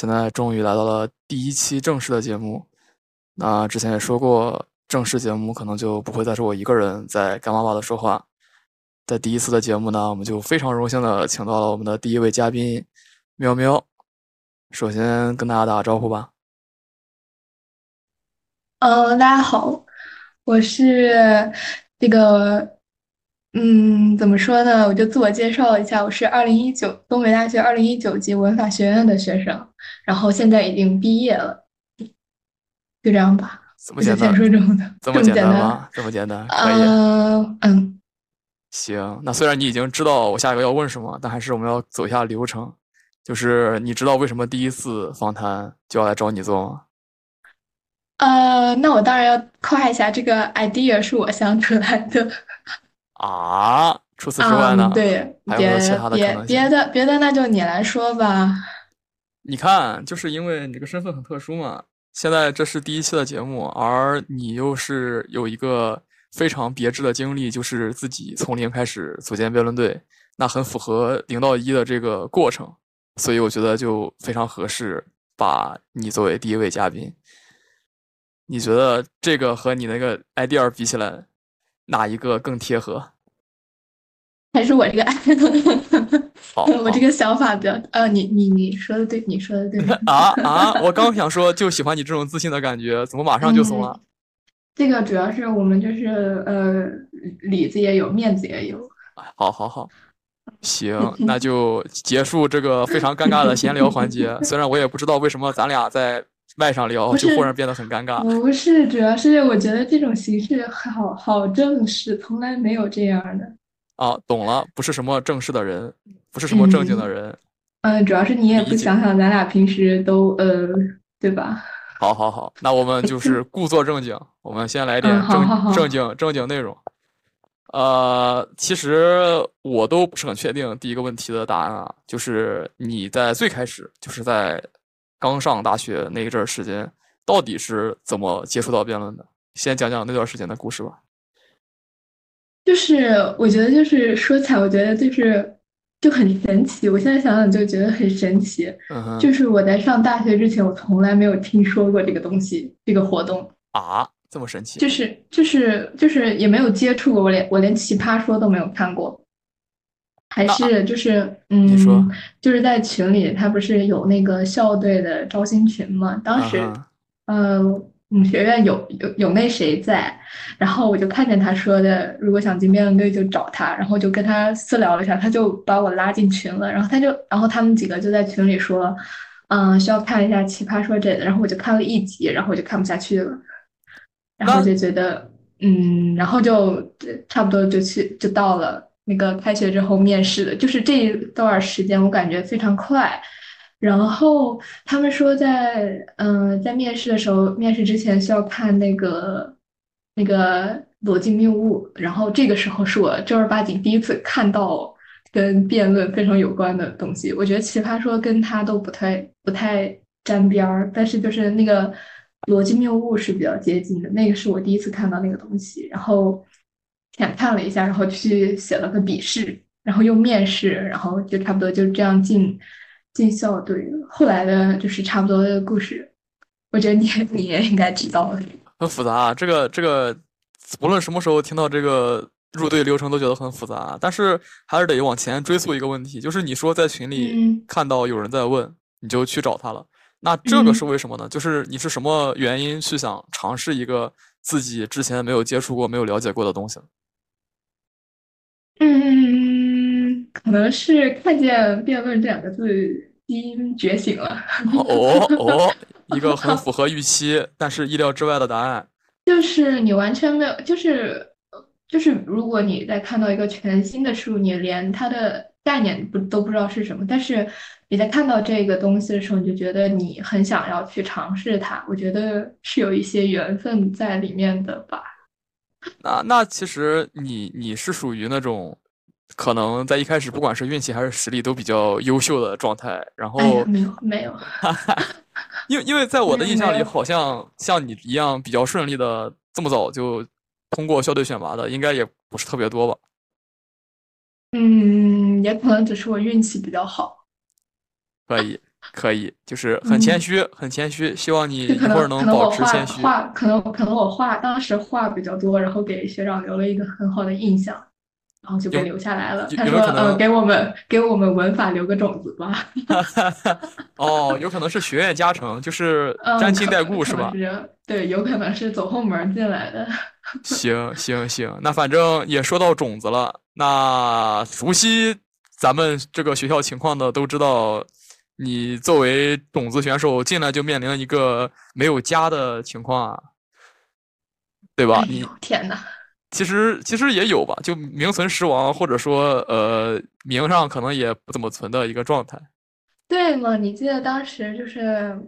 现在终于来到了第一期正式的节目。那之前也说过，正式节目可能就不会再是我一个人在干巴巴的说话。在第一次的节目呢，我们就非常荣幸的请到了我们的第一位嘉宾喵喵。首先跟大家打个招呼吧。嗯，大家好，我是这个，嗯，怎么说呢？我就自我介绍一下，我是二零一九东北大学二零一九级文法学院的学生，然后现在已经毕业了，就这样吧。这么简单？说这么的？这么简单吗？这么简单？可以。嗯嗯。行，那虽然你已经知道我下一个要问什么，但还是我们要走一下流程。就是你知道为什么第一次访谈就要来找你做吗？呃，那我当然要夸一下，这个 idea 是我想出来的。啊，除此之外呢？对，还有其他的别别的别的，那就你来说吧。你看，就是因为你这个身份很特殊嘛。现在这是第一期的节目，而你又是有一个非常别致的经历，就是自己从零开始组建辩论队，那很符合零到一的这个过程。所以我觉得就非常合适把你作为第一位嘉宾。你觉得这个和你那个 idea 比起来，哪一个更贴合？还是我这个？好，我这个想法比较。呃，你你你说的对，你说的对。啊啊！我刚想说，就喜欢你这种自信的感觉，怎么马上就怂了？这个主要是我们就是呃，里子也有，面子也有。好好好。行，那就结束这个非常尴尬的闲聊环节。虽然我也不知道为什么咱俩在麦上聊就忽然变得很尴尬。不是，主要是我觉得这种形式好好正式，从来没有这样的。啊，懂了，不是什么正式的人，不是什么正经的人。嗯，主要是你也不想想，咱俩平时都呃，对吧？好好好，那我们就是 故作正经，我们先来点正正经正经内容。呃，其实我都不是很确定第一个问题的答案啊，就是你在最开始，就是在刚上大学那一阵儿时间，到底是怎么接触到辩论的？先讲讲那段时间的故事吧。就是我觉得，就是说起来，我觉得就是就很神奇。我现在想想就觉得很神奇。嗯就是我在上大学之前，我从来没有听说过这个东西，这个活动啊。这么神奇，就是就是就是也没有接触过，我连我连奇葩说都没有看过，还是就是嗯，就是在群里，他不是有那个校队的招新群嘛？当时，呃，我们学院有有有那谁在，然后我就看见他说的，如果想进辩论队就找他，然后就跟他私聊了一下，他就把我拉进群了，然后他就然后他们几个就在群里说，嗯，需要看一下奇葩说这的，然后我就看了一集，然后我就看不下去了。然后就觉得，嗯，然后就差不多就去就到了那个开学之后面试的，就是这一段时间我感觉非常快。然后他们说在嗯在面试的时候，面试之前需要看那个那个逻辑谬误，然后这个时候是我正儿八经第一次看到跟辩论非常有关的东西。我觉得奇葩说跟他都不太不太沾边儿，但是就是那个。逻辑谬误是比较接近的，那个是我第一次看到那个东西，然后浅看了一下，然后去写了个笔试，然后又面试，然后就差不多就这样进进校队了。后来的就是差不多的故事，我觉得你 你也应该知道。很复杂啊，这个这个，无论什么时候听到这个入队流程都觉得很复杂，但是还是得往前追溯一个问题，就是你说在群里看到有人在问，你就去找他了。那这个是为什么呢？就是你是什么原因去想尝试一个自己之前没有接触过、没有了解过的东西？嗯，可能是看见“辩论”这两个字，基因觉醒了。哦哦，一个很符合预期，但是意料之外的答案。就是你完全没有，就是就是，如果你在看到一个全新的事物，你连它的概念不都不知道是什么，但是。你在看到这个东西的时候，你就觉得你很想要去尝试它。我觉得是有一些缘分在里面的吧。那那其实你你是属于那种可能在一开始不管是运气还是实力都比较优秀的状态。然后没有没有，因为因为在我的印象里，好像像你一样比较顺利的这么早就通过校队选拔的，应该也不是特别多吧。嗯，也可能只是我运气比较好。可以，可以，就是很谦虚，很谦虚。希望你一会儿能保持谦虚。话可能可能我话当时话比较多，然后给学长留了一个很好的印象，然后就被留下来了。他说：“呃，给我们给我们文法留个种子吧。” 哦，有可能是学院加成，就是沾亲带故是吧？对，有可能是走后门进来的。行行行，那反正也说到种子了。那熟悉咱们这个学校情况的都知道。你作为种子选手进来就面临了一个没有家的情况啊，对吧？你天哪！其实其实也有吧，就名存实亡，或者说呃名上可能也不怎么存的一个状态。对嘛？你记得当时就是。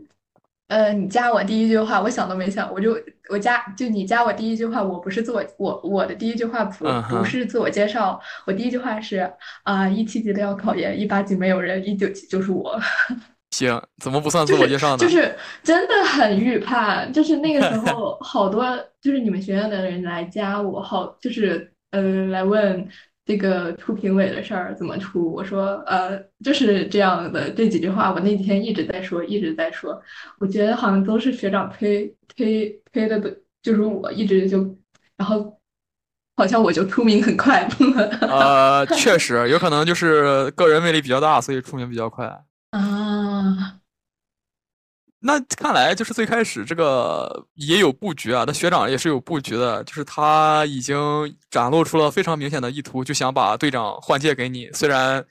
呃，你加我第一句话，我想都没想，我就我加就你加我第一句话，我不是自我我我的第一句话不不是自我介绍，我第一句话是啊，一七级的要考研，一八级没有人，一九级就是我。行，怎么不算自我介绍呢？就是真的很预判，就是那个时候 好多就是你们学院的人来加我，好就是呃来问。这个出评委的事儿怎么出？我说，呃，就是这样的这几句话，我那几天一直在说，一直在说。我觉得好像都是学长推推推的，就是我一直就，然后好像我就出名很快。呃，确实有可能就是个人魅力比较大，所以出名比较快 啊。那看来就是最开始这个也有布局啊，那学长也是有布局的，就是他已经展露出了非常明显的意图，就想把队长换届给你。虽然，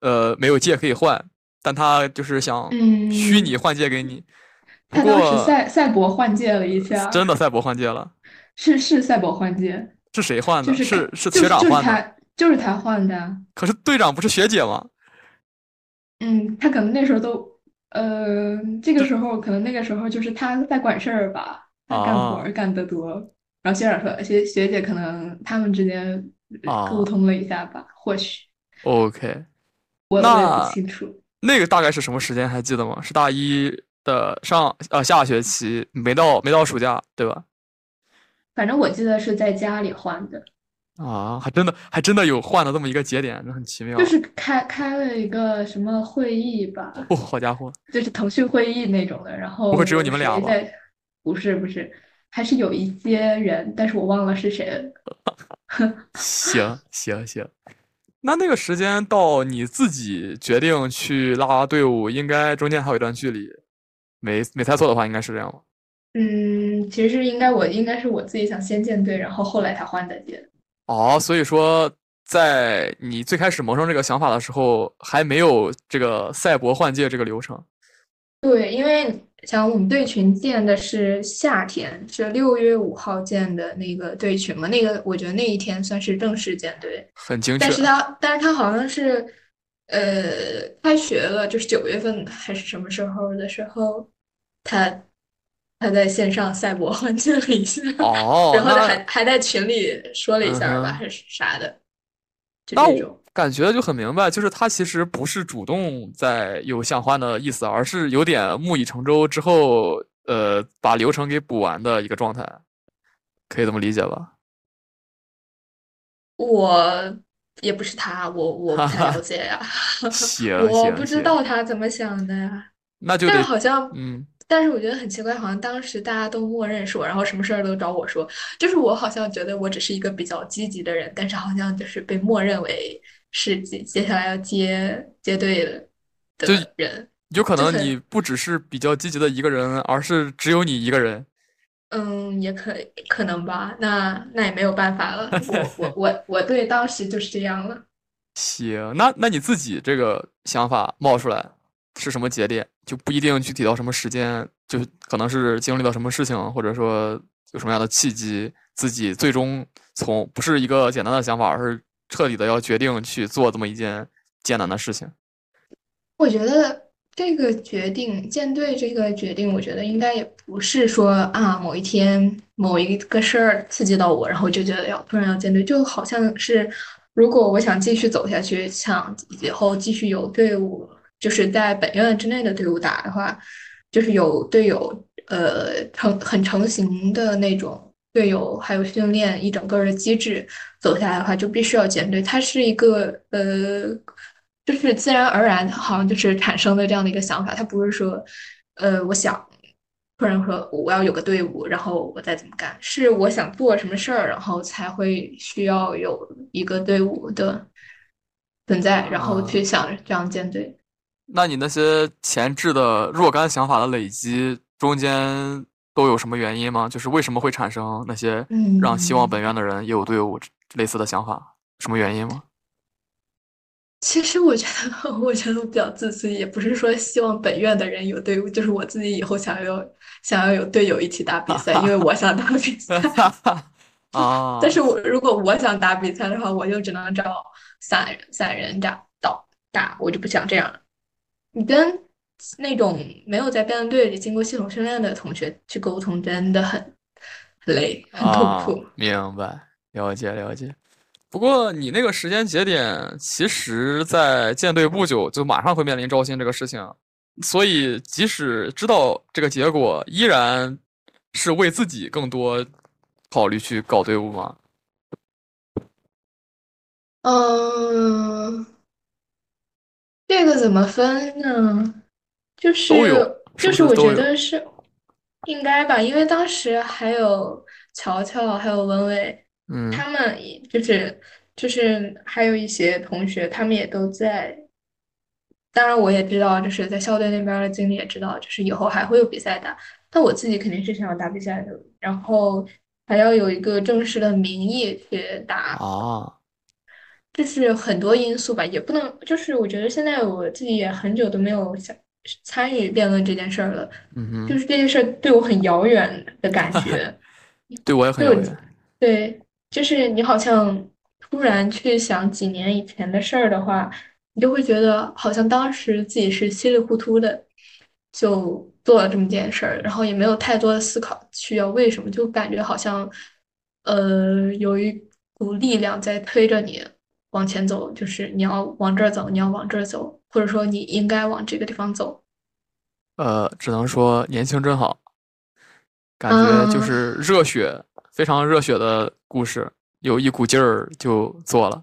呃，没有届可以换，但他就是想虚拟换届给你。他当时赛赛博换届了一下，真的赛博换届了，是是赛博换届，是谁换的？是是学长换的，就是他换的。可是队长不是学姐吗？嗯，他可能那时候都。呃，这个时候可能那个时候就是他在管事儿吧，他干活干得多。然后学长说，学学姐可能他们之间沟通了一下吧，或许。OK，我也不清楚。那个大概是什么时间？还记得吗？是大一的上呃下学期，没到没到暑假，对吧？反正我记得是在家里换的。啊，还真的，还真的有换了这么一个节点，那很奇妙。就是开开了一个什么会议吧？哦，好家伙，就是腾讯会议那种的。然后不会只有你们俩吧？不是不是，还是有一些人，但是我忘了是谁了。行行行，那那个时间到你自己决定去拉队伍，应该中间还有一段距离。没没猜错的话，应该是这样吧？嗯，其实应该我应该是我自己想先建队，然后后来才换的届。哦，所以说，在你最开始萌生这个想法的时候，还没有这个赛博换届这个流程。对，因为像我们队群建的是夏天，是六月五号建的那个队群嘛，那个我觉得那一天算是正式建队，很精确。但是他，但是他好像是，呃，开学了，就是九月份还是什么时候的时候，他。他在线上赛博环境了一下，哦，然后还还在群里说了一下吧，还是啥的，就这种感觉就很明白，就是他其实不是主动在有想换的意思，而是有点木已成舟之后，呃，把流程给补完的一个状态，可以这么理解吧？我也不是他，我我不太了解呀，行，我不知道他怎么想的呀，那就但好像嗯。但是我觉得很奇怪，好像当时大家都默认是我，然后什么事儿都找我说，就是我好像觉得我只是一个比较积极的人，但是好像就是被默认为是接接下来要接接队的的人。有可能你不只是比较积极的一个人，而是只有你一个人。嗯，也可可能吧。那那也没有办法了。我 我我我对当时就是这样了。行，那那你自己这个想法冒出来。是什么节点就不一定具体到什么时间，就可能是经历了什么事情，或者说有什么样的契机，自己最终从不是一个简单的想法，而是彻底的要决定去做这么一件艰难的事情。我觉得这个决定舰队这个决定，我觉得应该也不是说啊某一天某一个事儿刺激到我，然后就觉得要突然要舰队，就好像是如果我想继续走下去，想以后继续有队伍。就是在本院之内的队伍打的话，就是有队友，呃，成很成型的那种队友，还有训练一整个的机制走下来的话，就必须要建队。它是一个呃就是自然而然好像就是产生的这样的一个想法，他不是说，呃，我想突然说我要有个队伍，然后我再怎么干，是我想做什么事儿，然后才会需要有一个队伍的存在，然后去想这样建队。那你那些前置的若干想法的累积中间都有什么原因吗？就是为什么会产生那些让希望本院的人也有队伍类似的想法？什么原因吗？其实我觉得，我觉得我比较自私，也不是说希望本院的人有队伍，就是我自己以后想要想要有队友一起打比赛，因为我想打比赛。啊！但是我如果我想打比赛的话，我就只能找散人散人打打打，我就不想这样。你跟那种没有在辩论队里经过系统训练的同学去沟通，真的很很累，很痛苦。明白，了解了解。不过你那个时间节点，其实，在建队不久就马上会面临招新这个事情，所以即使知道这个结果，依然是为自己更多考虑去搞队伍吗？嗯，这个怎么分呢？就是就是我觉得是应该吧，因为当时还有乔乔，还有文伟。他们就是就是还有一些同学，他们也都在。当然，我也知道，就是在校队那边的经历也知道，就是以后还会有比赛打。但我自己肯定是想要打比赛的，然后还要有一个正式的名义去打。啊，就是很多因素吧，也不能就是我觉得现在我自己也很久都没有想参与辩论这件事儿了。嗯哼，就是这件事儿对我很遥远的感觉。对我也很遥远。对。就是你好像突然去想几年以前的事儿的话，你就会觉得好像当时自己是稀里糊涂的就做了这么件事儿，然后也没有太多的思考需要为什么，就感觉好像呃有一股力量在推着你往前走，就是你要往这儿走，你要往这儿走，或者说你应该往这个地方走。呃，只能说年轻真好，感觉就是热血。非常热血的故事，有一股劲儿就做了。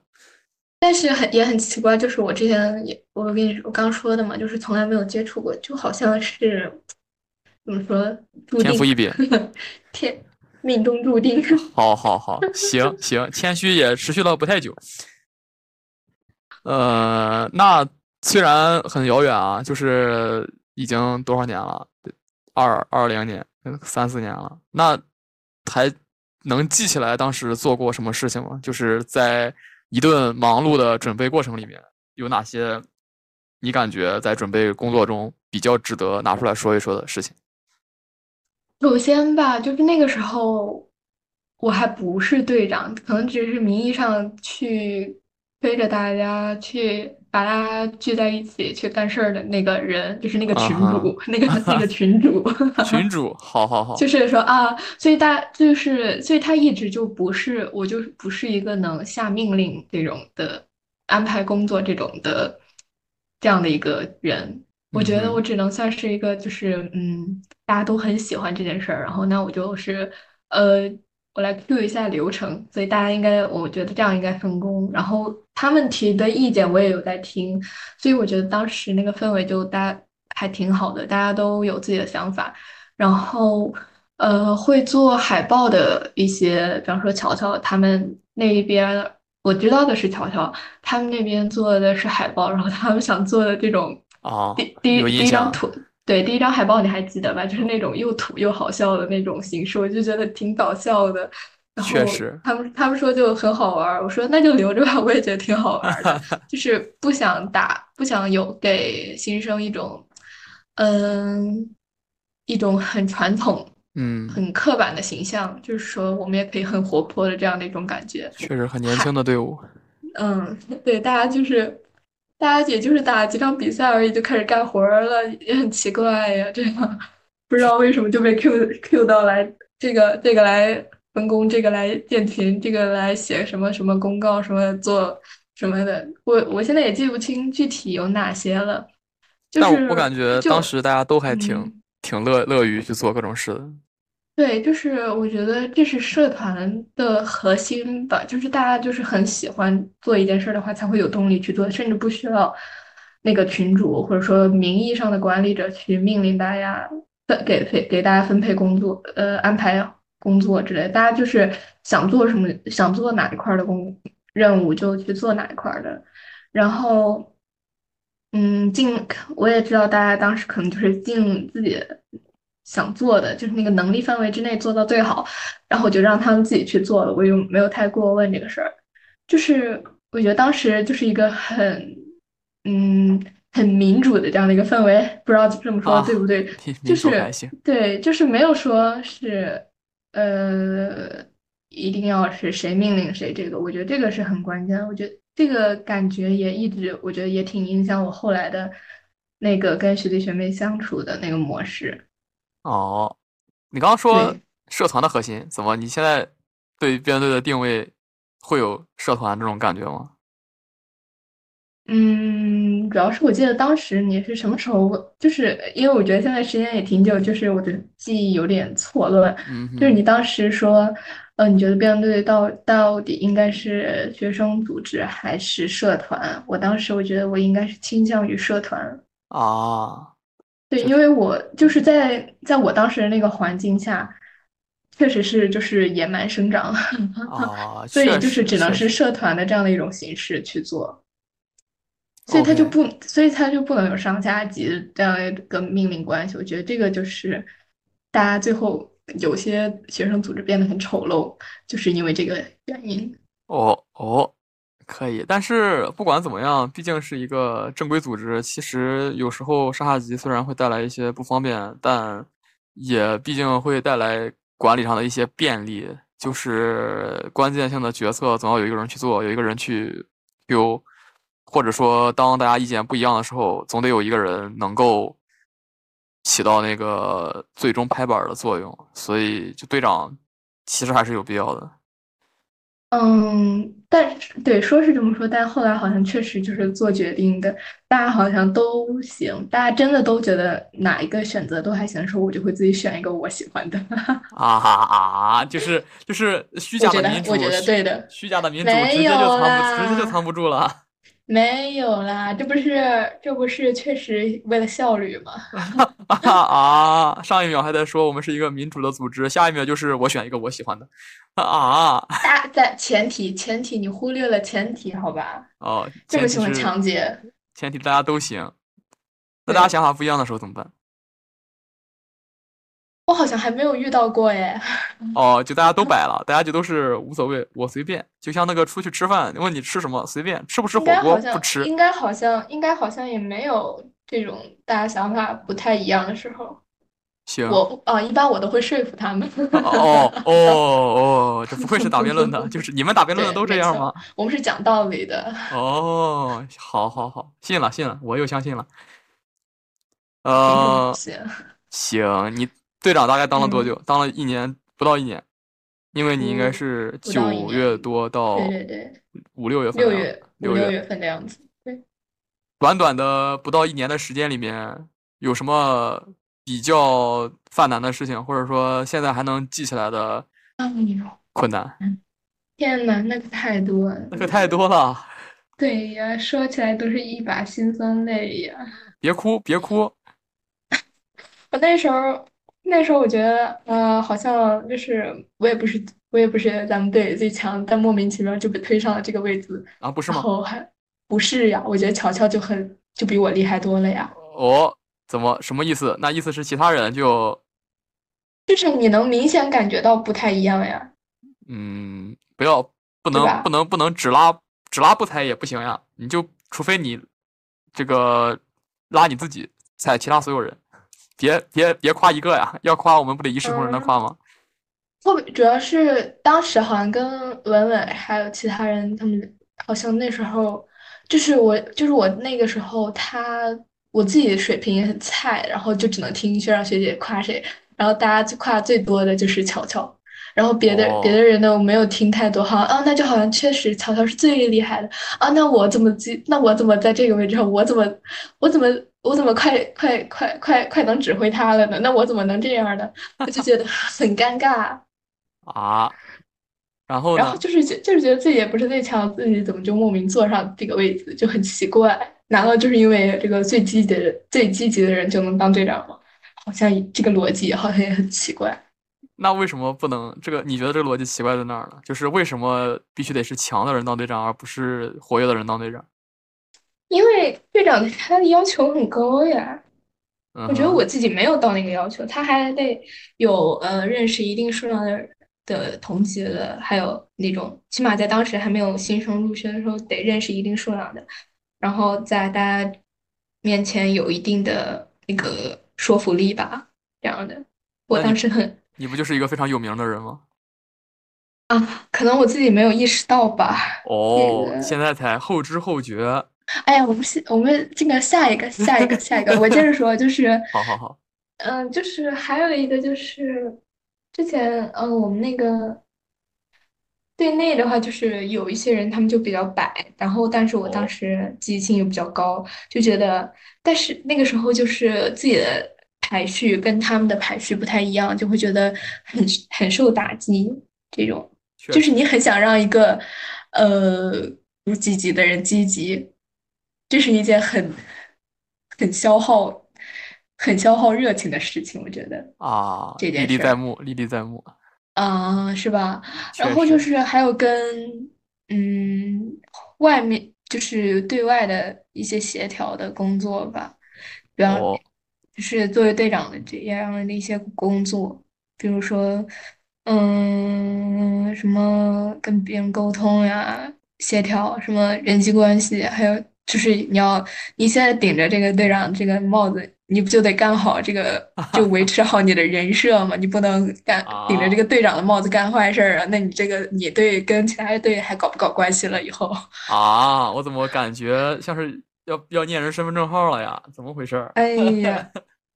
但是很也很奇怪，就是我之前也我跟你我刚说的嘛，就是从来没有接触过，就好像是怎么说，天赋异禀，天命中注定。好好好，行行，谦虚也持续了不太久。呃，那虽然很遥远啊，就是已经多少年了？二二零年，三四年了。那还。能记起来当时做过什么事情吗？就是在一顿忙碌的准备过程里面，有哪些你感觉在准备工作中比较值得拿出来说一说的事情？首先吧，就是那个时候我还不是队长，可能只是名义上去推着大家去。把大家聚在一起去干事儿的那个人，就是那个群主，那个那个群主。群主，好好 好。就是说啊，所以大就是，所以他一直就不是，我就不是一个能下命令这种的，安排工作这种的这样的一个人。我觉得我只能算是一个，就是嗯，大家都很喜欢这件事儿，然后那我就是呃。我来 Q 一下流程，所以大家应该，我觉得这样应该分工。然后他们提的意见我也有在听，所以我觉得当时那个氛围就大家还挺好的，大家都有自己的想法。然后，呃，会做海报的一些，比方说乔乔他们那一边，我知道的是乔乔他们那边做的是海报，然后他们想做的这种啊，第第一第一张图。对，第一张海报你还记得吧？就是那种又土又好笑的那种形式，我就觉得挺搞笑的。确实，他们他们说就很好玩，我说那就留着吧，我也觉得挺好玩的。就是不想打，不想有给新生一种，嗯，一种很传统、嗯，很刻板的形象。就是说，我们也可以很活泼的这样的一种感觉。确实，很年轻的队伍。嗯，对，大家就是。大家也就是打几场比赛而已，就开始干活了，也很奇怪呀。这样不知道为什么就被 Q Q 到来这个这个来分工，这个来建群，这个来写什么什么公告，什么做什么的。我我现在也记不清具体有哪些了。但我感觉当时大家都还挺挺乐乐于去做各种事的。对，就是我觉得这是社团的核心吧，就是大家就是很喜欢做一件事的话，才会有动力去做，甚至不需要那个群主或者说名义上的管理者去命令大家分给给给大家分配工作，呃，安排工作之类，大家就是想做什么，想做哪一块的工任务就去做哪一块的，然后，嗯，尽我也知道大家当时可能就是尽自己。想做的就是那个能力范围之内做到最好，然后我就让他们自己去做了，我又没有太过问这个事儿。就是我觉得当时就是一个很，嗯，很民主的这样的一个氛围，不知道这么说对不对？就是对，就是没有说是，呃，一定要是谁命令谁，这个我觉得这个是很关键。我觉得这个感觉也一直，我觉得也挺影响我后来的那个跟学弟学妹相处的那个模式。哦，你刚刚说社团的核心怎么？你现在对辩论队的定位会有社团这种感觉吗？嗯，主要是我记得当时你是什么时候？就是因为我觉得现在时间也挺久，就是我的记忆有点错乱。嗯，就是你当时说，呃，你觉得辩论队到到底应该是学生组织还是社团？我当时我觉得我应该是倾向于社团。啊。对，因为我就是在在我当时的那个环境下，确实是就是野蛮生长，所以就是只能是社团的这样的一种形式去做，所以他就不，所以他就不能有上下级这样一个命令关系。我觉得这个就是大家最后有些学生组织变得很丑陋，就是因为这个原因。哦哦。可以，但是不管怎么样，毕竟是一个正规组织。其实有时候上下级虽然会带来一些不方便，但也毕竟会带来管理上的一些便利。就是关键性的决策总要有一个人去做，有一个人去丢，或者说当大家意见不一样的时候，总得有一个人能够起到那个最终拍板的作用。所以，就队长其实还是有必要的。嗯，但是对，说是这么说，但后来好像确实就是做决定的，大家好像都行，大家真的都觉得哪一个选择都还行，的时候我就会自己选一个我喜欢的。啊啊，就是就是虚假的民主，我觉得对的，虚假的民主直接就藏不，直接就藏不住了。没有啦，这不是这不是确实为了效率吗？啊！上一秒还在说我们是一个民主的组织，下一秒就是我选一个我喜欢的。啊！大在前提前提你忽略了前提，好吧？哦，这么喜欢抢劫？前提大家都行，那大家想法不一样的时候怎么办？我好像还没有遇到过耶。哦，就大家都摆了，大家就都是无所谓，我随便。就像那个出去吃饭，问你吃什么，随便吃不吃火锅不吃。应该好像应该好像也没有这种大家想法不太一样的时候。行。我啊，一般我都会说服他们。哦哦哦，这不愧是打辩论的，就是你们打辩论的都这样吗？我们是讲道理的。哦，好好好，信了信了，我又相信了。呃，行，你。队长大概当了多久？当了一年不到一年，因为你应该是九月多到对对对五六月份，六月六月份的样子。对，短短的不到一年的时间里面，有什么比较犯难的事情，或者说现在还能记起来的困难？天呐，那个太多了，那个太多了。对呀，说起来都是一把辛酸泪呀。别哭，别哭。我那时候。那时候我觉得，呃，好像就是我也不是我也不是咱们队最强，但莫名其妙就被推上了这个位置啊？不是吗？然后还不是呀？我觉得乔乔就很就比我厉害多了呀。哦，怎么什么意思？那意思是其他人就就是你能明显感觉到不太一样呀？嗯，不要不能不能不能只拉只拉不踩也不行呀？你就除非你这个拉你自己踩其他所有人。别别别夸一个呀！要夸我们不得一视同仁的夸吗？不，主要是当时好像跟文文还有其他人，他们好像那时候就是我，就是我那个时候，他我自己的水平也很菜，然后就只能听学长学姐夸谁，然后大家最夸最多的就是乔乔，然后别的别的人呢，我没有听太多，好像啊，那就好像确实乔乔是最厉害的啊，那我怎么记？那我怎么在这个位置上？我怎么我怎么我怎么快快快快快能指挥他了呢？那我怎么能这样呢？我就觉得 很尴尬啊。然后，然后就是觉就是觉得自己也不是最强，自己怎么就莫名坐上这个位置，就很奇怪。难道就是因为这个最积极的最积极的人就能当队长吗？好像这个逻辑好像也很奇怪。那为什么不能？这个你觉得这个逻辑奇怪在哪儿呢？就是为什么必须得是强的人当队长，而不是活跃的人当队长？因为队长他的要求很高呀。我觉得我自己没有到那个要求，他还得有呃认识一定数量的的同级的，还有那种起码在当时还没有新生入学的时候得认识一定数量的，然后在大家面前有一定的那个说服力吧，这样的。我当时很。你不就是一个非常有名的人吗？啊，可能我自己没有意识到吧。哦，现在才后知后觉。哎呀，我们下我们这个下一个下一个下一个，我接着说，就是，好好好，嗯，就是还有一个就是，之前嗯，我们那个队内的话，就是有一些人他们就比较摆，然后但是我当时积极性又比较高，就觉得，但是那个时候就是自己的。排序跟他们的排序不太一样，就会觉得很很受打击。这种就是你很想让一个呃不积极的人积极，这是一件很很消耗、很消耗热情的事情。我觉得啊，这件历历在目，历历在目啊，是吧？然后就是还有跟嗯外面就是对外的一些协调的工作吧，比方。就是作为队长的这样的一些工作，比如说，嗯，什么跟别人沟通呀、协调，什么人际关系，还有就是你要你现在顶着这个队长这个帽子，你不就得干好这个，就维持好你的人设吗？你不能干顶着这个队长的帽子干坏事儿啊！那你这个你队跟其他队还搞不搞关系了？以后 啊，我怎么感觉像是要要念人身份证号了呀？怎么回事？哎呀！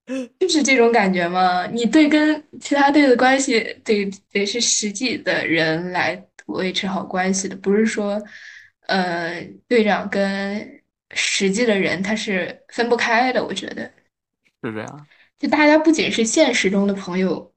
就是这种感觉吗？你队跟其他队的关系得得是实际的人来维持好关系的，不是说，呃，队长跟实际的人他是分不开的。我觉得是这样。就大家不仅是现实中的朋友，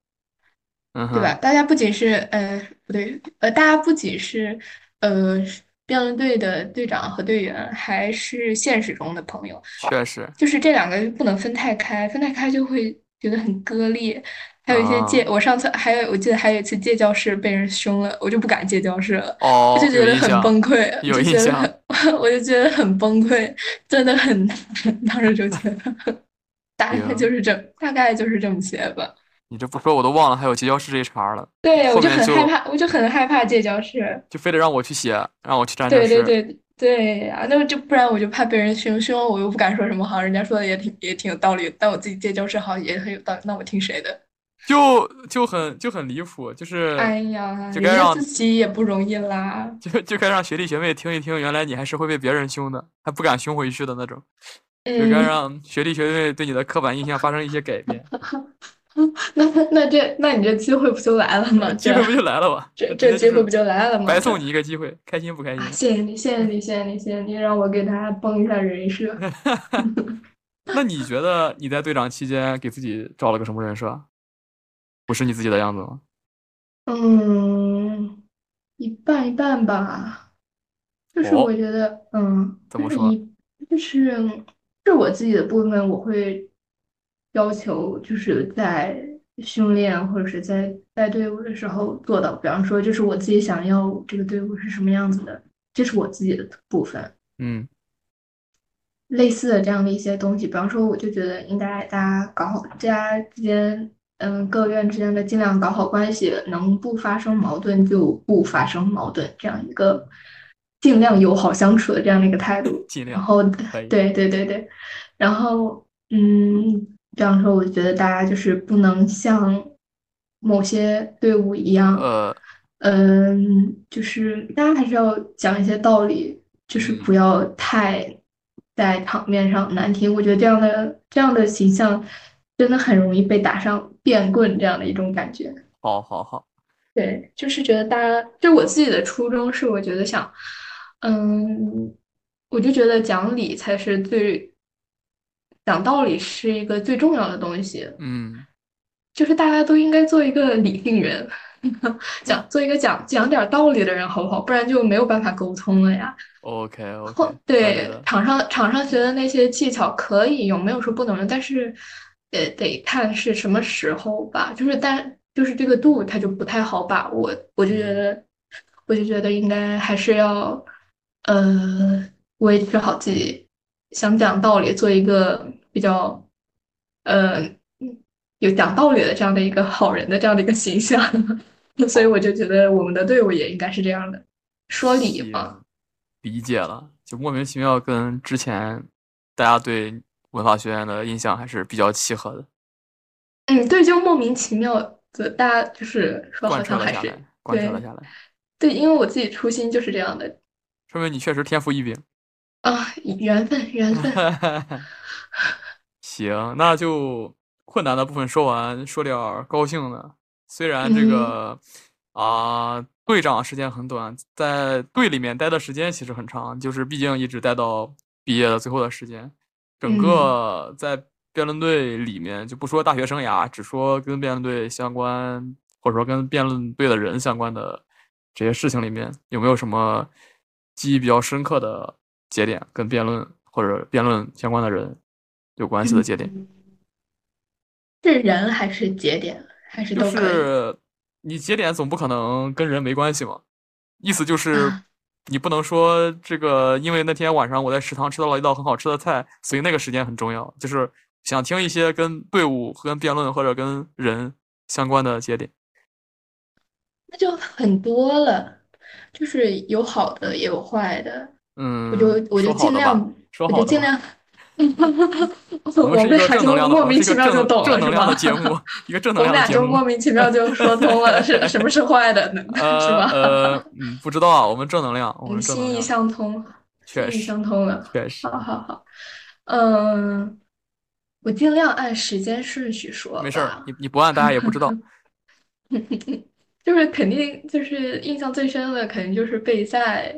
对吧？大家不仅是呃，不对，呃，大家不仅是呃。辩论队的队长和队员还是现实中的朋友，确实，就是这两个不能分太开，分太开就会觉得很割裂。还有一些借，我上次还有，我记得还有一次借教室被人凶了，我就不敢借教室了，我就觉得很崩溃，有印象，我就觉得很崩溃，真的很，当时就觉得 大概就是这，大概就是这么些吧。你这不说我都忘了还有借教室这一茬了。对，我就很害怕，我就很害怕借教室，就非得让我去写，让我去站教室。对对对对呀，那就不然我就怕被人凶凶，我又不敢说什么，好像人家说的也挺也挺有道理，但我自己借教室好像也很有道理，那我听谁的？就就很就很离谱，就是哎呀，就该让自己也不容易啦，就就该让学弟学妹听一听，原来你还是会被别人凶的，还不敢凶回去的那种，就该让学弟学妹对你的刻板印象发生一些改变。那那这那你这机会不就来了吗？机会不就来了吗？这这机会不就来了吗？白送你一个机会，开心不开心？谢谢你，谢谢你，谢谢你，谢谢你，让我给他崩一下人设。那你觉得你在队长期间给自己找了个什么人设？不是你自己的样子吗？嗯，一半一半吧。就是我觉得，嗯，怎么说？就是是我自己的部分，我会。要求就是在训练或者是在带队伍的时候做到，比方说，就是我自己想要这个队伍是什么样子的，这是我自己的部分。嗯，类似的这样的一些东西，比方说，我就觉得应该大家搞好，大家之间，嗯，各院之间的尽量搞好关系，能不发生矛盾就不发生矛盾，这样一个尽量友好相处的这样的一个态度。尽量。然后，对对对对，然后，嗯。这样说，我觉得大家就是不能像某些队伍一样，呃，嗯，就是大家还是要讲一些道理，就是不要太在场面上难听。我觉得这样的这样的形象真的很容易被打上便棍这样的一种感觉。好，好，好，对，就是觉得大家，就我自己的初衷是，我觉得想，嗯，我就觉得讲理才是最。讲道理是一个最重要的东西。嗯，就是大家都应该做一个理性人，讲做一个讲讲点道理的人，好不好？不然就没有办法沟通了呀。OK OK。对，场上场上学的那些技巧可以用，没有说不能用，但是得得看是什么时候吧。就是但就是这个度，它就不太好把握。我就觉得，我就觉得应该还是要呃维持好自己想讲道理，做一个比较呃有讲道理的这样的一个好人的这样的一个形象。所以我就觉得我们的队伍也应该是这样的，说理嘛。理解了，就莫名其妙跟之前大家对文化学院的印象还是比较契合的。嗯，对，就莫名其妙的，大家就是说好像还是贯彻了下来。对，因为我自己初心就是这样的。说明你确实天赋异禀啊！缘分，缘分。行，那就困难的部分说完，说点高兴的。虽然这个啊。队长时间很短，在队里面待的时间其实很长，就是毕竟一直待到毕业的最后的时间。整个在辩论队里面，就不说大学生涯，只说跟辩论队相关，或者说跟辩论队的人相关的这些事情里面，有没有什么记忆比较深刻的节点，跟辩论或者辩论相关的人有关系的节点？是人还是节点，还是都可以？你节点总不可能跟人没关系嘛？意思就是，你不能说这个，因为那天晚上我在食堂吃到了一道很好吃的菜，所以那个时间很重要。就是想听一些跟队伍、跟辩论或者跟人相关的节点。那就很多了，就是有好的也有坏的。嗯，我就我就尽量，我就尽量。我们俩就莫名其妙就懂了，是吧？节目一个正能量的节目，我们俩就莫名其妙就说通了，是什么是坏的呢？是吧？呃，嗯，不知道啊。我们正能量，我们心意相通，心意相通了，确实。好好好，嗯，我尽量按时间顺序说。没事儿，你你不按，大家也不知道。就是肯定就是印象最深的，肯定就是备赛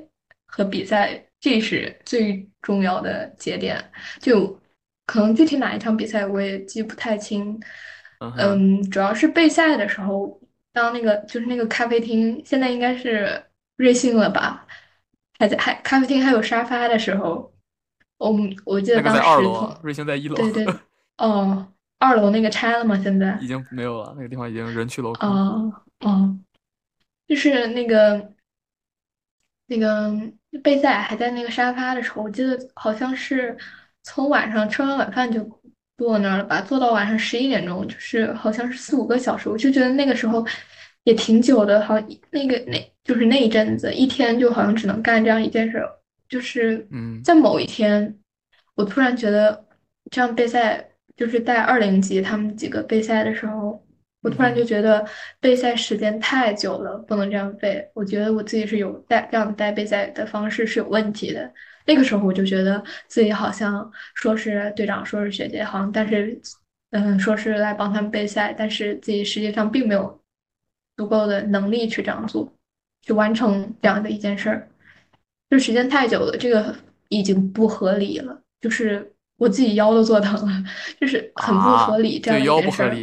和比赛。这是最重要的节点，就可能具体哪一场比赛我也记不太清。嗯，主要是备赛的时候，当那个就是那个咖啡厅，现在应该是瑞幸了吧？还在还咖啡厅还有沙发的时候，我我记得当时瑞幸在一楼。对 对，哦，二楼那个拆了吗？现在已经没有了，那个地方已经人去楼空。哦哦，就是那个那个。备赛还在那个沙发的时候，我记得好像是从晚上吃完晚饭就坐那儿了吧，坐到晚上十一点钟，就是好像是四五个小时。我就觉得那个时候也挺久的，好那个那就是那一阵子，一天就好像只能干这样一件事。就是在某一天，我突然觉得这样备赛，就是在二零级他们几个备赛的时候。我突然就觉得备赛时间太久了，不能这样备。我觉得我自己是有带这样带备赛的方式是有问题的。那个时候我就觉得自己好像说是队长，说是学姐，好像但是嗯，说是来帮他们备赛，但是自己实际上并没有足够的能力去这样做，去完成这样的一件事儿。就时间太久了，这个已经不合理了。就是我自己腰都坐疼了，就是很不合理这样一件事儿。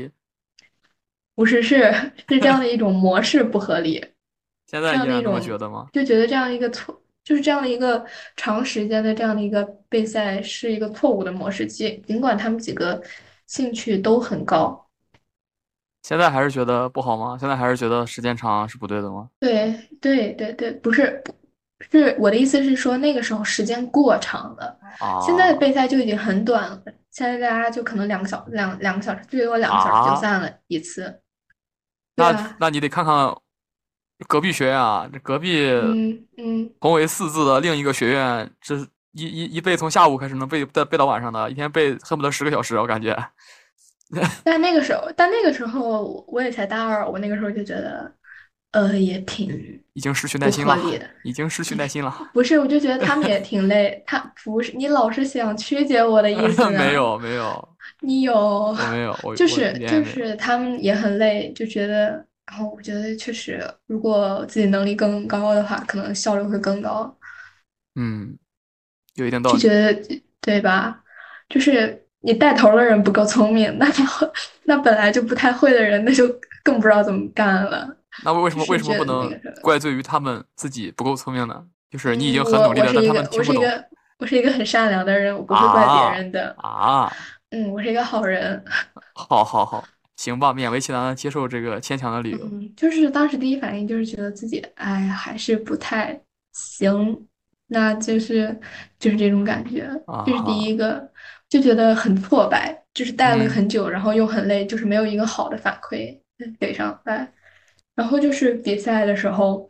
不是，是是这样的一种模式不合理。现在依然这么觉得吗？就觉得这样一个错，就是这样的一个长时间的这样的一个备赛是一个错误的模式。尽尽管他们几个兴趣都很高，现在还是觉得不好吗？现在还是觉得时间长是不对的吗？对对对对，不是，是我的意思是说那个时候时间过长了。现在的备赛就已经很短了，现在大家就可能两个小两两个小时，最多两个小时就散了一次。那那你得看看隔壁学院啊，这隔壁嗯嗯同为四字的另一个学院，这一一一背从下午开始能背背背到晚上的，一天背恨不得十个小时，我感觉。但那个时候，但那个时候我也才大二，我那个时候就觉得，呃，也挺已经失去耐心了，已经失去耐心了。不是，我就觉得他们也挺累，他不是你老是想曲解我的意思 没有没有。你有？我没有，就是就是他们也很累，就觉得，然后我觉得确实，如果自己能力更高的话，可能效率会更高。嗯，有一定道理。就觉得对吧？就是你带头的人不够聪明，那 那本来就不太会的人，那就更不知道怎么干了。那为什么为什么不能怪罪于他们自己不够聪明呢？就是你已经很努力了，但他们听不懂。我是一个我是一个很善良的人，我不会怪别人的啊。嗯，我是一个好人。好，好，好，行吧，勉为其难接受这个牵强的理由。嗯，就是当时第一反应就是觉得自己，哎，还是不太行，那就是就是这种感觉，这是第一个，就觉得很挫败，就是带了很久，然后又很累，就是没有一个好的反馈给上来。然后就是比赛的时候，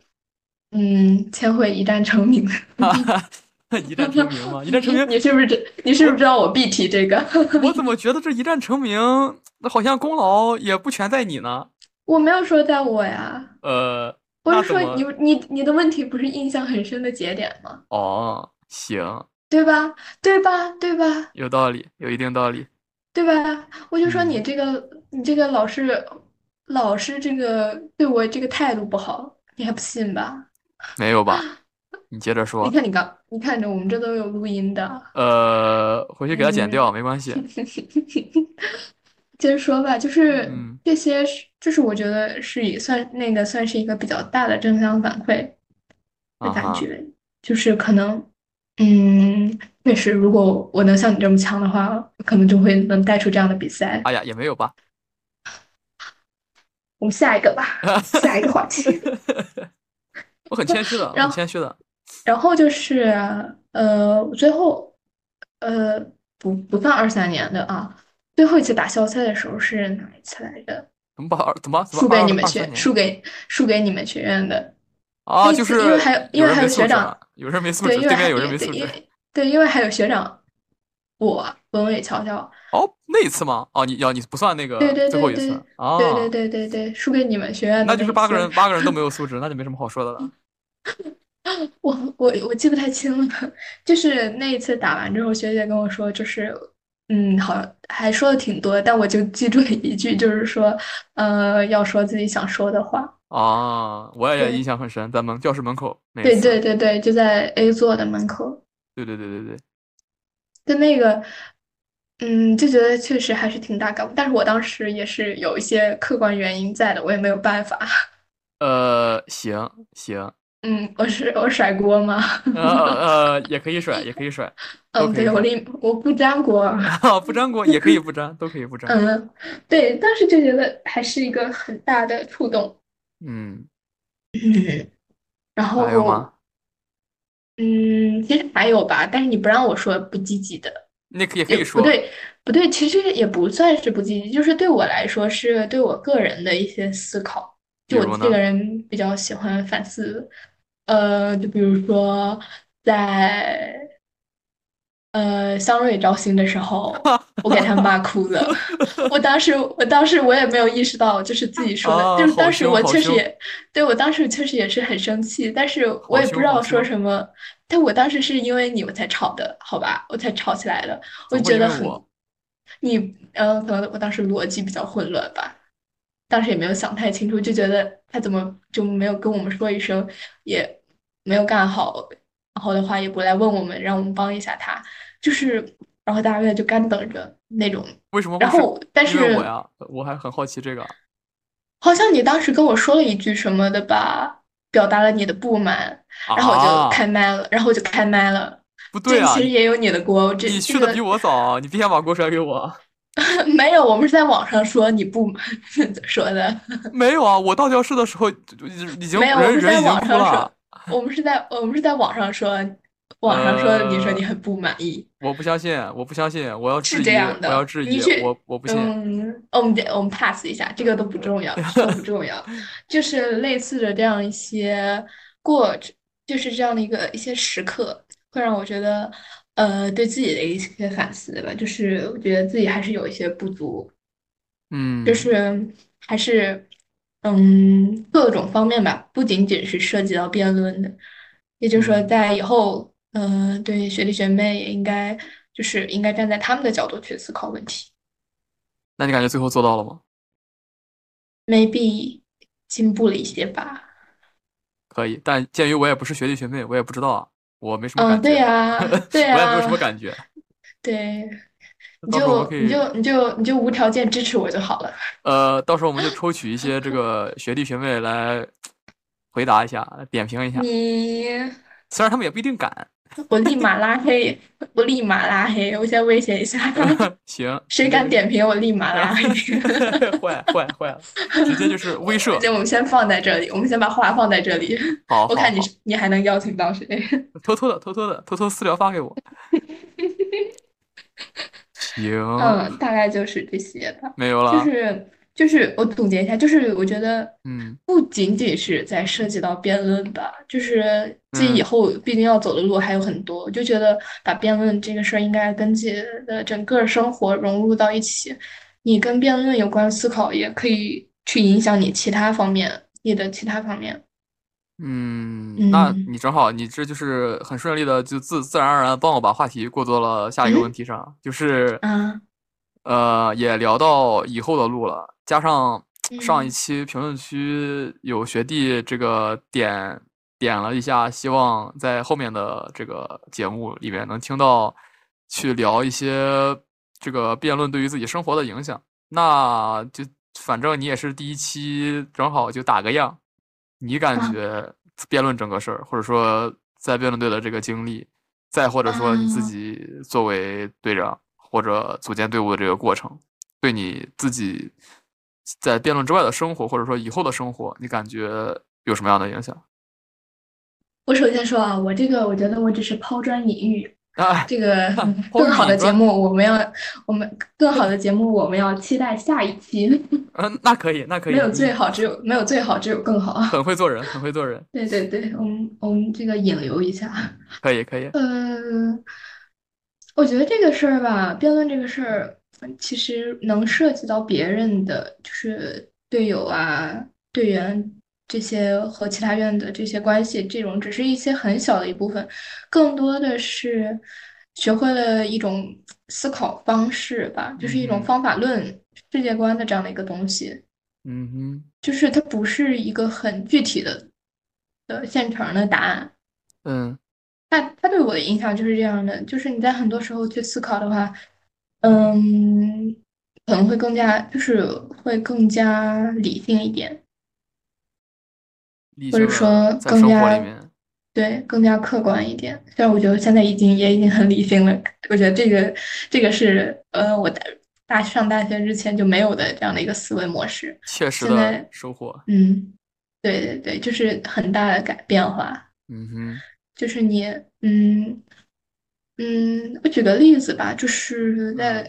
嗯，千惠一战成名。一战成名吗？一战成名，你是不是知？你是不是知道我必提这个？我怎么觉得这一战成名，那好像功劳也不全在你呢？我没有说在我呀。呃，我是说你你你的问题不是印象很深的节点吗？哦，行，对吧？对吧？对吧？有道理，有一定道理，对吧？我就说你这个，你这个老是老师这个对我这个态度不好，你还不信吧？没有吧？你接着说。你看你刚，你看着我们这都有录音的。呃，回去给他剪掉，没关系。接着说吧，就是这些，就是我觉得是也算那个算是一个比较大的正向反馈的感觉，就是可能，嗯，确实，如果我能像你这么强的话，可能就会能带出这样的比赛。哎呀，也没有吧。我们下一个吧，下一个话题。我很谦虚的，很谦虚的。然后就是，呃，最后，呃，不不算二三年的啊，最后一次打校赛的时候是哪一次来着？怎么把怎么输给你们学输给输给你们学院的？啊，就是因为还有因为还有学长，有人没素质，对面有人没。对，因为还有学长，我文伟乔乔。哦，那一次吗？哦，你要你不算那个最后一次啊？对对对对对，输给你们学院的。那就是八个人八个人都没有 素质，那就没什么好说的了。我我我记不太清了，就是那一次打完之后，学姐跟我说，就是嗯，好像还说的挺多，但我就记住了一句，就是说，呃，要说自己想说的话。啊，我也印象很深，在门教室门口。对对对对，就在 A 座的门口。对对对对对。就那个，嗯，就觉得确实还是挺大感悟，但是我当时也是有一些客观原因在的，我也没有办法。呃，行行。嗯，我是我甩锅吗？呃呃，也可以甩，也可以甩。嗯，对我另我不粘锅，不粘锅也可以不粘，都可以不粘。嗯，对，当时就觉得还是一个很大的触动。嗯嗯，然后还有吗？嗯，其实还有吧，但是你不让我说不积极的，那可也可以说不对不对，其实也不算是不积极，就是对我来说是对我个人的一些思考。就我这个人比较喜欢反思。呃，就比如说，在呃香瑞招新的时候，我给他们骂哭了。我当时，我当时我也没有意识到，就是自己说的，就是当时我确实也，对我当时确实也是很生气，但是我也不知道说什么。但我当时是因为你我才吵的，好吧，我才吵起来的。我觉得很，你呃，可能我当时逻辑比较混乱吧。当时也没有想太清楚，就觉得他怎么就没有跟我们说一声，也没有干好，然后的话也不来问我们，让我们帮一下他，就是，然后大家就干等着那种。为什么？然后，但是我呀，我还很好奇这个。好像你当时跟我说了一句什么的吧，表达了你的不满，然后我就开麦了，然后我就开麦了。不对啊，其实也有你的锅。你去的比我早，你别想把锅甩给我。没有，我们是在网上说你不 说的。没有啊，我到教室的时候已经没有，我们在网上说，我们是在我们是在网上说，网上说你说你很不满意。我不相信，我不相信，我要质疑，我要质疑，我我不信。嗯，我们我们 pass 一下，这个都不重要，都不重要，就是类似的这样一些过，就是这样的一个一些时刻，会让我觉得。呃，对自己的一些反思吧，就是我觉得自己还是有一些不足，嗯，就是还是嗯各种方面吧，不仅仅是涉及到辩论的，也就是说，在以后，呃，对学弟学妹也应该就是应该站在他们的角度去思考问题。那你感觉最后做到了吗？Maybe 进步了一些吧。可以，但鉴于我也不是学弟学妹，我也不知道啊。我没什么感觉，对呀，对呀，我也没有什么感觉。对，你就你就你就你就无条件支持我就好了。呃，到时候我们就抽取一些这个学弟学妹来回答一下，点评一下。你虽然他们也不一定敢。我立马拉黑，我立马拉黑，我先威胁一下。行，谁敢点评我立马拉黑。坏坏坏了，直接就是威慑。行我们先放在这里，我们先把话放在这里。好，我看你你还能邀请到谁？偷偷的，偷偷的，偷偷私聊发给我。行，嗯，大概就是这些吧。没有了，就是。就是我总结一下，就是我觉得，嗯，不仅仅是在涉及到辩论吧，就是自己以后毕竟要走的路还有很多，我就觉得把辩论这个事儿应该跟自己的整个生活融入到一起。你跟辩论有关思考，也可以去影响你其他方面，你的其他方面。嗯，那你正好，你这就是很顺利的，就自自然而然帮我把话题过渡了下一个问题上，就是，嗯，呃，也聊到以后的路了。加上上一期评论区有学弟这个点点了一下，希望在后面的这个节目里面能听到去聊一些这个辩论对于自己生活的影响。那就反正你也是第一期，正好就打个样。你感觉辩论整个事儿，或者说在辩论队的这个经历，再或者说你自己作为队长或者组建队伍的这个过程，对你自己。在辩论之外的生活，或者说以后的生活，你感觉有什么样的影响？我首先说啊，我这个我觉得我只是抛砖引玉啊。这个 更好的节目，我们要我们更好的节目，我们要期待下一期。嗯，那可以，那可以。没有最好，只有没有最好，只有更好。很会做人，很会做人。对对对，我们我们这个引流一下。可以可以。嗯，我觉得这个事儿吧，辩论这个事儿。其实能涉及到别人的，就是队友啊、队员这些和其他院的这些关系，这种只是一些很小的一部分，更多的是学会了一种思考方式吧，就是一种方法论、世界观的这样的一个东西。嗯哼，就是它不是一个很具体的的现成的答案。嗯，那他对我的影响就是这样的，就是你在很多时候去思考的话。嗯，可能会更加，就是会更加理性一点，或者说更加对更加客观一点。虽然我觉得现在已经也已经很理性了，我觉得这个这个是呃，我大大上大学之前就没有的这样的一个思维模式。确实的收获。嗯，对对对，就是很大的改变化。嗯哼，就是你嗯。嗯，我举个例子吧，就是在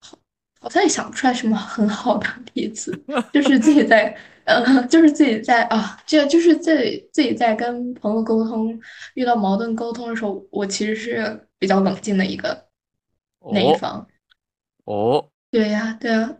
好，好像也想不出来什么很好的例子，就是自己在，呃，就是自己在啊，这就是自己自己在跟朋友沟通，遇到矛盾沟通的时候，我其实是比较冷静的一个那一方。哦，对呀，对啊，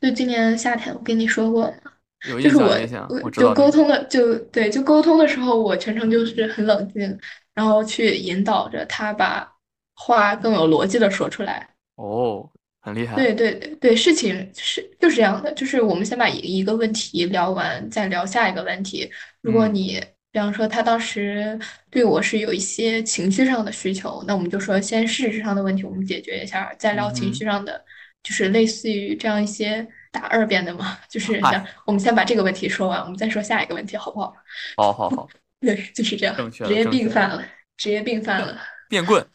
就今年夏天我跟你说过就是我就沟通的就对，就沟通的时候，我全程就是很冷静，然后去引导着他把。话更有逻辑的说出来哦，很厉害。对对对对，事情是就是这样的，就是我们先把一一个问题聊完，再聊下一个问题。如果你比方说他当时对我是有一些情绪上的需求，那我们就说先事实上的问题我们解决一下，再聊情绪上的，就是类似于这样一些打二遍的嘛，就是想，我们先把这个问题说完，我们再说下一个问题，好不好？好 好好，对，就是这样，职业病犯了，职业病犯了，变棍。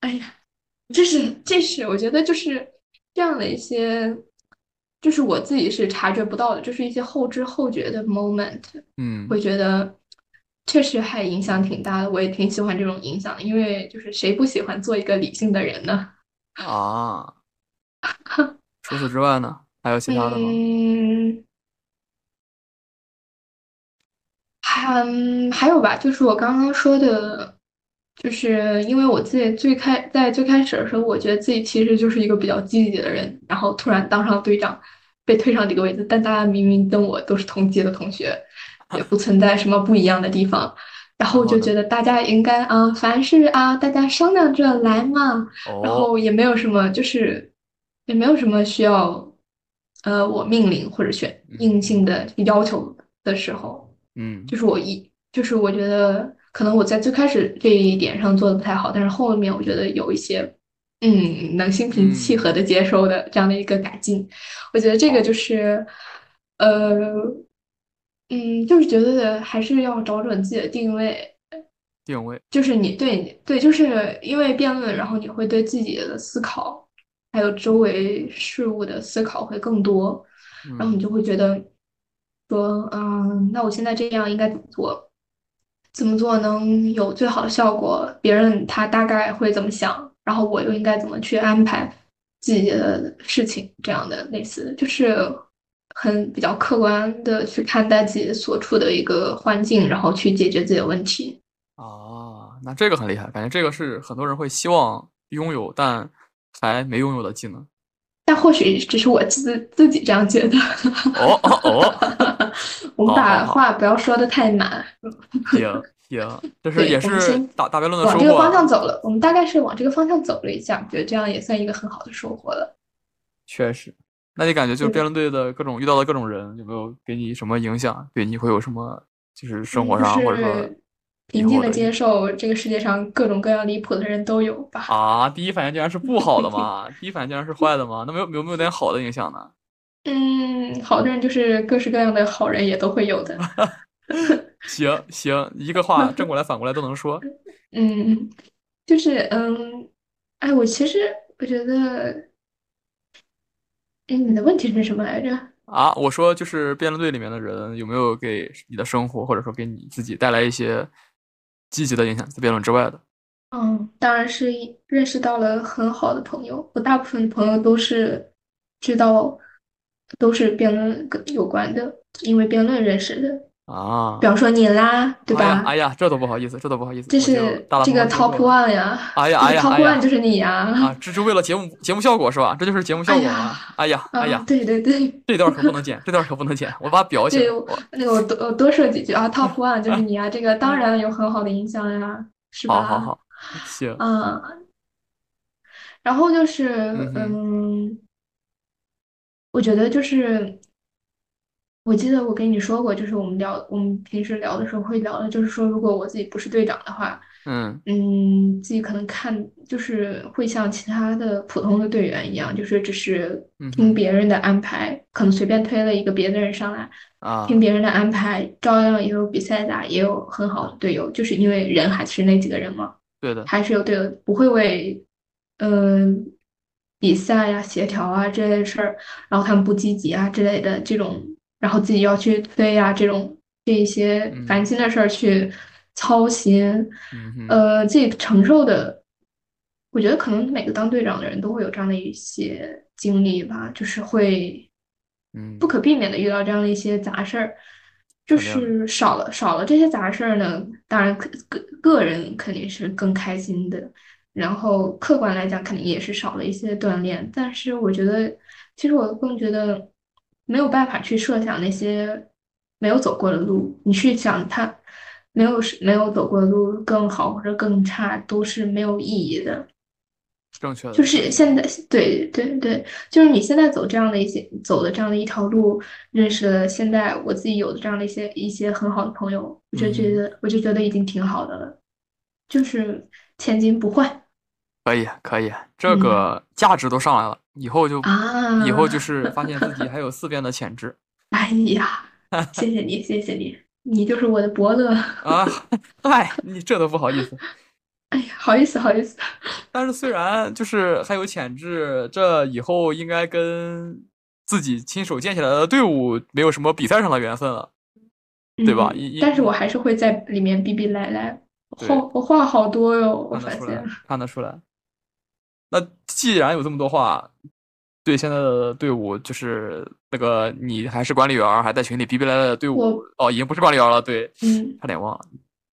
哎呀，这是这是，我觉得就是这样的一些，就是我自己是察觉不到的，就是一些后知后觉的 moment。嗯，会觉得确实还影响挺大的，我也挺喜欢这种影响的，因为就是谁不喜欢做一个理性的人呢？啊，除此之外呢，还有其他的吗？嗯，还还有吧，就是我刚刚说的。就是因为我自己最开在最开始的时候，我觉得自己其实就是一个比较积极的人，然后突然当上队长，被推上这个位置，但大家明明跟我都是同级的同学，也不存在什么不一样的地方，然后我就觉得大家应该啊，凡事啊，大家商量着来嘛，然后也没有什么，就是也没有什么需要，呃，我命令或者选硬性的要求的时候，嗯，就是我一就是我觉得。可能我在最开始这一点上做的不太好，但是后面我觉得有一些嗯，能心平气和的接受的这样的一个改进。我觉得这个就是，呃，嗯，就是觉得还是要找准自己的定位。定位就是你对对，就是因为辩论，然后你会对自己的思考，还有周围事物的思考会更多，然后你就会觉得说，嗯，那我现在这样应该怎么做？怎么做能有最好的效果？别人他大概会怎么想？然后我又应该怎么去安排自己的事情？这样的类似，就是很比较客观的去看待自己所处的一个环境，然后去解决自己的问题。哦，那这个很厉害，感觉这个是很多人会希望拥有但还没拥有的技能。但或许只是我自自己这样觉得。哦哦哦，我们把话不要说的太满。行行，就是也是大大辩论的往这个方向走了，我们大概是往这个方向走了一下，觉得这样也算一个很好的收获了。确实，那你感觉就是辩论队的各种遇到的各种人，有没有给你什么影响？对你会有什么就是生活上或者说？平静的接受这个世界上各种各样离谱的人都有吧？啊，第一反应竟然是不好的吗？第一反应竟然是坏的吗？那没有有没有点好的影响呢？嗯，好的人就是各式各样的好人也都会有的。行行，一个话正过来反过来都能说。嗯，就是嗯，哎，我其实我觉得，哎，你的问题是什么来着？啊，我说就是辩论队里面的人有没有给你的生活或者说给你自己带来一些。积极的影响在辩论之外的，嗯，当然是认识到了很好的朋友。我大部分朋友都是知道，都是辩论跟有关的，因为辩论认识的。啊，比方说你啦，对吧？哎呀，这都不好意思，这都不好意思。这是这个 top one 呀！哎呀哎呀，top one 就是你呀！啊，这是为了节目节目效果是吧？这就是节目效果吗？哎呀哎呀，对对对，这段可不能剪，这段可不能剪，我把它裱起来。那个我多我多说几句啊，top one 就是你啊，这个当然有很好的影响呀，是吧？好好好，行。嗯，然后就是嗯，我觉得就是。我记得我跟你说过，就是我们聊，我们平时聊的时候会聊的，就是说，如果我自己不是队长的话，嗯。嗯，自己可能看就是会像其他的普通的队员一样，就是只是听别人的安排，可能随便推了一个别的人上来，啊，听别人的安排，照样也有比赛打，也有很好的队友，就是因为人还是那几个人嘛，对的，还是有队友不会为嗯比赛呀、协调啊这类事儿，然后他们不积极啊之类的这种。然后自己要去推呀，这种这一些烦心的事儿去操心，呃，自己承受的，我觉得可能每个当队长的人都会有这样的一些经历吧，就是会，嗯，不可避免的遇到这样的一些杂事儿，就是少了少了这些杂事儿呢，当然个个个人肯定是更开心的，然后客观来讲肯定也是少了一些锻炼，但是我觉得，其实我更觉得。没有办法去设想那些没有走过的路，你去想它没有是没有走过的路更好或者更差，都是没有意义的。正确的，就是现在，对对对，就是你现在走这样的一些走的这样的一条路，认识了现在我自己有的这样的一些一些很好的朋友，我就觉得我就觉得已经挺好的了，就是千金不换。可以可以，这个价值都上来了，以后就啊，以后就是发现自己还有四变的潜质。哎呀，谢谢你，谢谢你，你就是我的伯乐啊！嗨，你这都不好意思。哎呀，好意思，好意思。但是虽然就是还有潜质，这以后应该跟自己亲手建起来的队伍没有什么比赛上的缘分了，对吧？但是我还是会在里面逼逼赖赖。话我话好多哟，我发现看得出来。那既然有这么多话，对现在的队伍，就是那个你还是管理员，还在群里逼逼赖赖的队伍，哦，已经不是管理员了，对，嗯，差点忘了。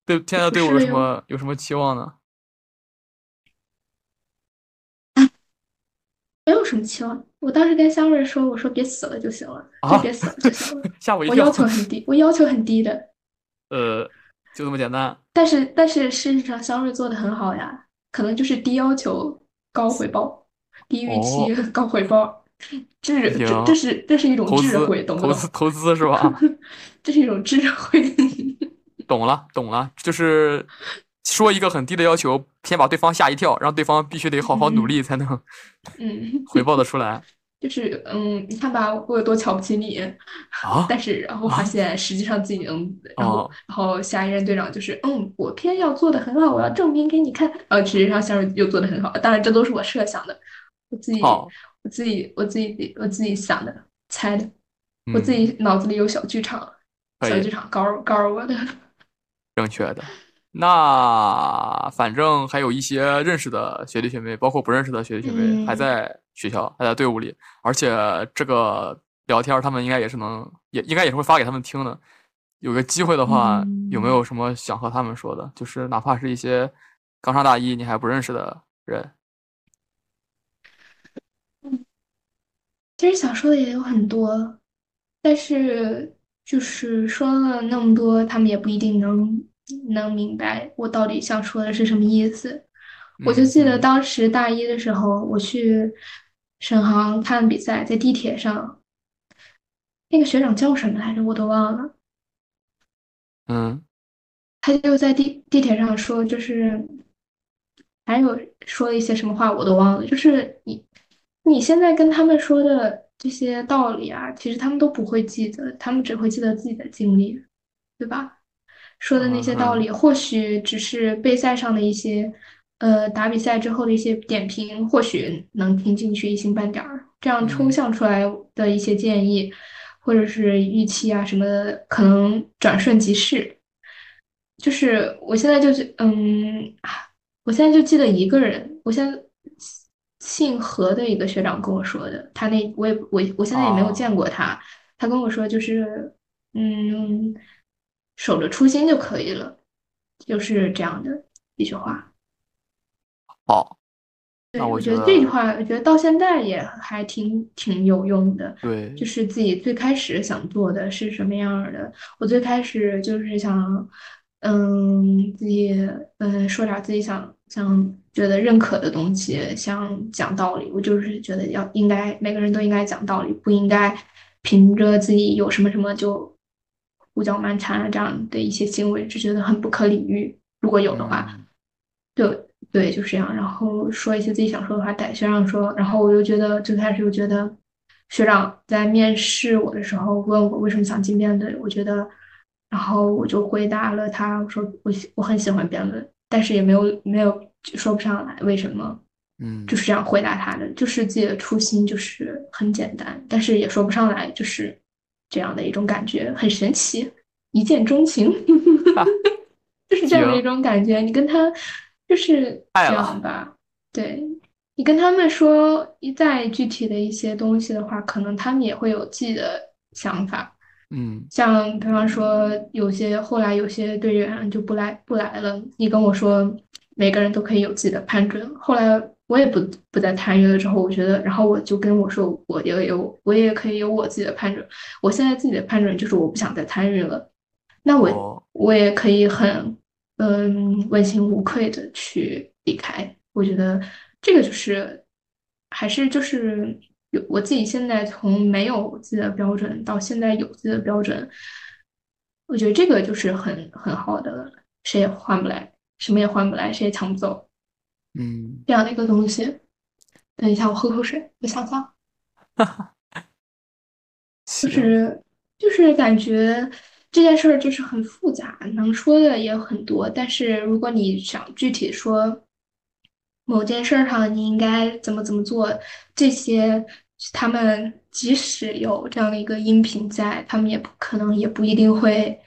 对现在的队伍有什么有什么期望呢？没有什么期望。我当时跟香瑞说，我说别死了就行了，就别死了就行了。吓我一跳。我要求很低，我要求很低的。呃，就这么简单。但是但是事实上，香瑞做的很好呀，可能就是低要求。高回报，低预期 高回报，智这这是这是一种智慧，懂投资投资是吧？这是一种智慧。懂了懂了，就是说一个很低的要求，先把对方吓一跳，让对方必须得好好努力才能，嗯，回报的出来。就是嗯，你看吧，我有多瞧不起你啊！但是然后发现实际上自己能，然后然后下一任队长就是嗯，我偏要做的很好，我要证明给你看。然后，实际上下任又做的很好，当然这都是我设想的，我自己我自己我自己我自己想的猜的，我自己脑子里有小剧场，小剧场告告诉我的，正确的。那反正还有一些认识的学弟学妹，包括不认识的学弟学妹，还在学校，还在队伍里。而且这个聊天，他们应该也是能，也应该也是会发给他们听的。有个机会的话，有没有什么想和他们说的？就是哪怕是一些刚上大一你还不认识的人。其实想说的也有很多，但是就是说了那么多，他们也不一定能。能明白我到底想说的是什么意思？我就记得当时大一的时候，我去沈航看比赛，在地铁上，那个学长叫什么来着？我都忘了。嗯，他就在地地铁上说，就是还有说了一些什么话，我都忘了。就是你你现在跟他们说的这些道理啊，其实他们都不会记得，他们只会记得自己的经历，对吧？说的那些道理，或许只是备赛上的一些，呃，打比赛之后的一些点评，或许能听进去一星半点儿。这样抽象出来的一些建议，或者是预期啊什么的，可能转瞬即逝。就是我现在就是，嗯，我现在就记得一个人，我现在姓何的一个学长跟我说的，他那我也我我现在也没有见过他，他跟我说就是，嗯。守着初心就可以了，就是这样的一句话。好，对，我觉得这句话，我觉得到现在也还挺挺有用的。对，就是自己最开始想做的是什么样的。我最开始就是想，嗯，自己嗯说点自己想想觉得认可的东西，想讲道理。我就是觉得要应该每个人都应该讲道理，不应该凭着自己有什么什么就。胡搅蛮缠啊，这样的一些行为就觉得很不可理喻。如果有的话，对对，就是这样。然后说一些自己想说的话，带学长说。然后我又觉得最开始又觉得学长在面试我的时候问我为什么想进辩论，我觉得，然后我就回答了他，我说我我很喜欢辩论，但是也没有没有说不上来为什么，嗯，就是这样回答他的，就是自己的初心就是很简单，但是也说不上来，就是。这样的一种感觉很神奇，一见钟情，就是这样的一种感觉。你跟他就是这样吧，对你跟他们说一再具体的一些东西的话，可能他们也会有自己的想法。嗯，像比方说，有些后来有些队员就不来不来了，你跟我说，每个人都可以有自己的判准。后来。我也不不再参与了。之后，我觉得，然后我就跟我说，我也有，我也可以有我自己的判准。我现在自己的判准就是，我不想再参与了。那我我也可以很嗯问心无愧的去离开。我觉得这个就是，还是就是有我自己现在从没有自己的标准到现在有自己的标准，我觉得这个就是很很好的，谁也换不来，什么也换不来，谁也抢不走。嗯，这样的一个东西。等一下，我喝口水，我想想。就是就是感觉这件事儿就是很复杂，能说的也很多。但是如果你想具体说某件事儿上你应该怎么怎么做，这些他们即使有这样的一个音频在，他们也不可能，也不一定会。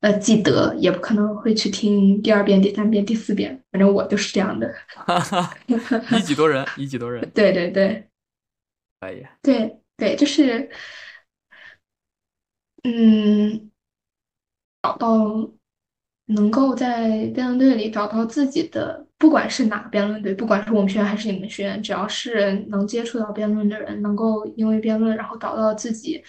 呃，记得也不可能会去听第二遍、第三遍、第四遍，反正我就是这样的。以己度人，以己度人。对对对，可以。对对，就是，嗯，找到能够在辩论队里找到自己的，不管是哪个辩论队，不管是我们学院还是你们学院，只要是能接触到辩论的人，能够因为辩论然后找到自己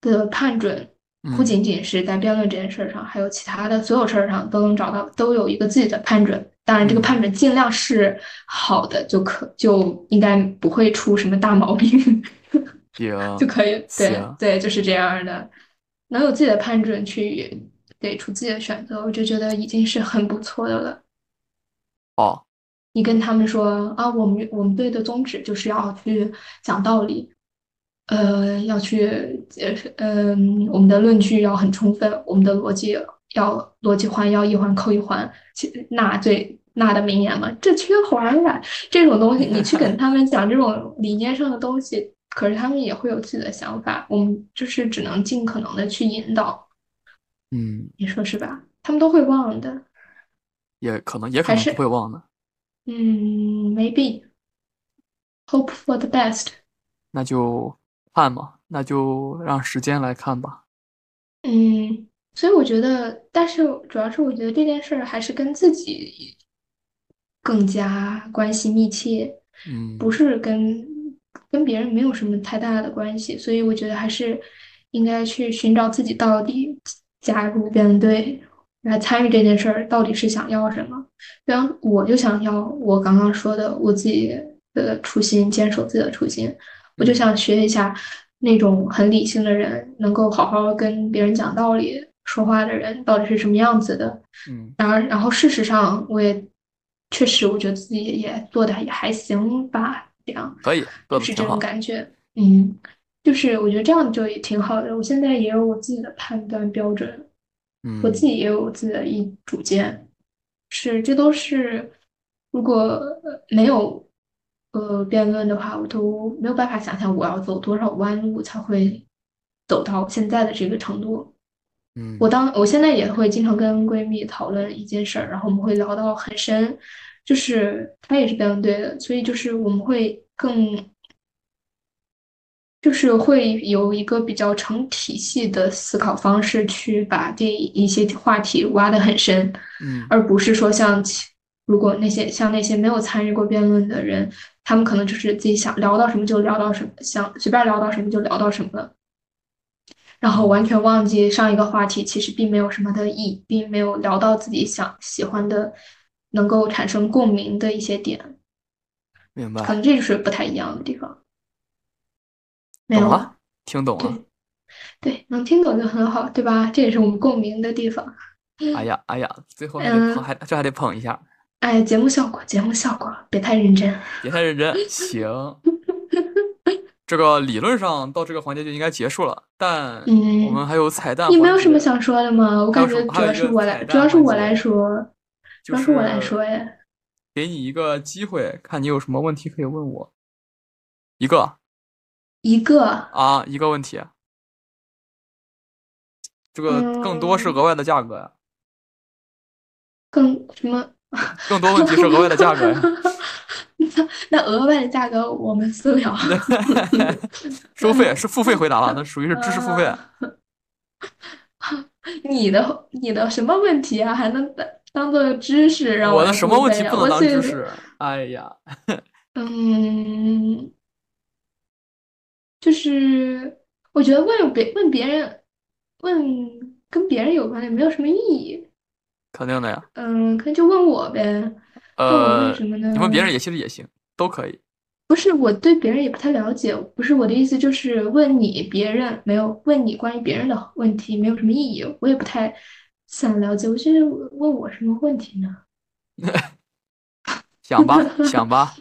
的判准。不仅仅是在辩论这件事上，还有其他的所有事儿上都能找到，都有一个自己的判准。当然，这个判准尽量是好的，就可就应该不会出什么大毛病，就可以。对对，就是这样的。能有自己的判准去给出自己的选择，我就觉得已经是很不错的了。哦，你跟他们说啊，我们我们队的宗旨就是要去讲道理，呃，要去呃嗯，我们的论据要很充分，我们的逻辑要逻辑环要一环扣一环，那最那的名言嘛，这缺环啊，这种东西你去跟他们讲这种理念上的东西，可是他们也会有自己的想法，我们就是只能尽可能的去引导，嗯，你说是吧？他们都会忘的，也可能也可能不会忘的。嗯，maybe hope for the best。那就看吧，那就让时间来看吧。嗯，所以我觉得，但是主要是我觉得这件事儿还是跟自己更加关系密切，嗯，不是跟跟别人没有什么太大的关系，所以我觉得还是应该去寻找自己到底加入辩论队。来参与这件事儿，到底是想要什么？然后我就想要我刚刚说的我自己的初心，坚守自己的初心。我就想学一下那种很理性的人，能够好好跟别人讲道理、说话的人到底是什么样子的。嗯，然后，然后事实上我也确实，我觉得自己也做的也还行吧，这样可以，是这种感觉。嗯，就是我觉得这样就也挺好的。我现在也有我自己的判断标准。我自己也有我自己的一主见，是这都是如果没有呃辩论的话，我都没有办法想象我要走多少弯路才会走到现在的这个程度。嗯，我当我现在也会经常跟闺蜜讨论一件事儿，然后我们会聊到很深，就是他也是辩论队的，所以就是我们会更。就是会有一个比较成体系的思考方式，去把这一些话题挖得很深，嗯，而不是说像如果那些像那些没有参与过辩论的人，他们可能就是自己想聊到什么就聊到什么，想随便聊到什么就聊到什么了，然后完全忘记上一个话题其实并没有什么的意义，并没有聊到自己想喜欢的，能够产生共鸣的一些点，明白？可能这就是不太一样的地方。没有了，听懂了，对，能听懂就很好，对吧？这也是我们共鸣的地方。哎呀，哎呀，最后还得捧，还这还得捧一下。哎，节目效果，节目效果，别太认真，别太认真。行，这个理论上到这个环节就应该结束了，但我们还有彩蛋。你没有什么想说的吗？我感觉主要是我来，主要是我来说，主要是我来说呀。给你一个机会，看你有什么问题可以问我。一个。一个啊，一个问题，这个更多是额外的价格呀。更什么？更多问题是额外的价格呀。那额外的价格我们私聊。收费是付费回答了，那属于是知识付费。你的你的什么问题啊？还能当当做知识让我的什么问题不能当知识？哎呀，嗯。就是我觉得问别问别人，问跟别人有关的没有什么意义。肯定的呀。嗯，可能就问我呗。呃，问什么呢？你问别人也其实也行，都可以。不是，我对别人也不太了解。不是我的意思，就是问你别人没有问你关于别人的问题，没有什么意义。我也不太想了解。我觉得问我什么问题呢？想吧，想吧。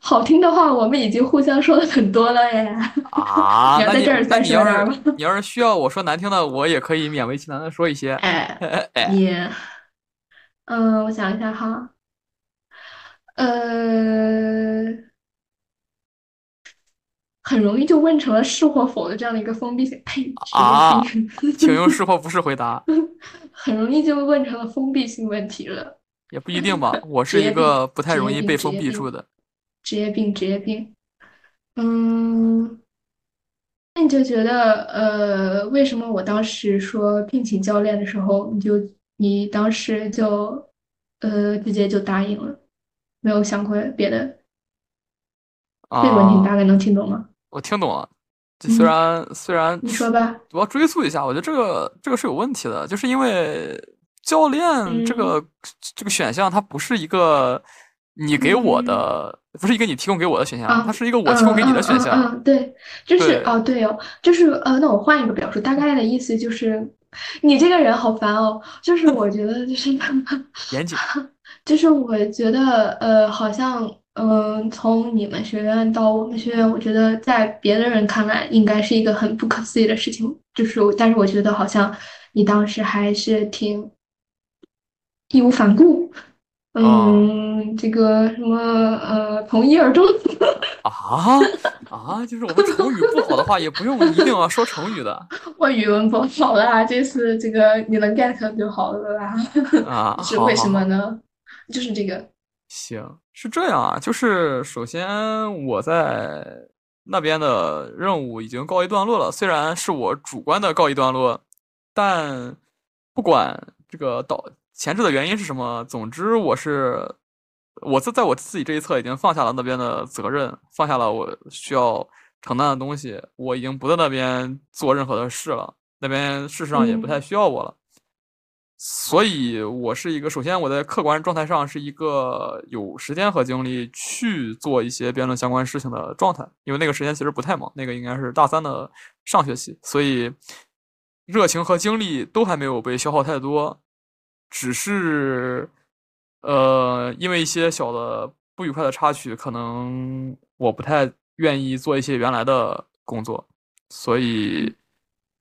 好听的话，我们已经互相说了很多了耶。啊，你要在这儿再说点吗？你要是需要我说难听的，我也可以勉为其难的说一些。哎，你，嗯，我想一下哈，呃，很容易就问成了是或否的这样的一个封闭性。呸！啊，请用是或不是回答。很容易就问成了封闭性问题了。也不一定吧，我是一个不太容易被封闭住的。职业病，职业病。嗯，那你就觉得，呃，为什么我当时说聘请教练的时候，你就你当时就，呃，直接就答应了，没有想过别的？这个问题你大概能听懂吗？我听懂了，虽然虽然你说吧，我要追溯一下，我觉得这个这个是有问题的，就是因为教练这个这个选项它不是一个。你给我的不是一个你提供给我的选项，它是一个我提供给你的选项。嗯，对，就是哦，对哦，就是呃，那我换一个表述，大概的意思就是，你这个人好烦哦。就是我觉得就是严谨，就是我觉得，呃，好像，嗯，从你们学院到我们学院，我觉得在别的人看来应该是一个很不可思议的事情。就是，但是我觉得好像你当时还是挺义无反顾。嗯，这个什么呃，从一而终啊啊，就是我们成语不好的话，也不用一定要说成语的。我语文不好啦，这次这个你能 get 就好了啦。啊，是为什么呢？就是这个。行，是这样啊，就是首先我在那边的任务已经告一段落了，虽然是我主观的告一段落，但不管这个导。前置的原因是什么？总之，我是我在在我自己这一侧已经放下了那边的责任，放下了我需要承担的东西，我已经不在那边做任何的事了。那边事实上也不太需要我了，所以我是一个首先我在客观状态上是一个有时间和精力去做一些辩论相关事情的状态，因为那个时间其实不太忙，那个应该是大三的上学期，所以热情和精力都还没有被消耗太多。只是，呃，因为一些小的不愉快的插曲，可能我不太愿意做一些原来的工作，所以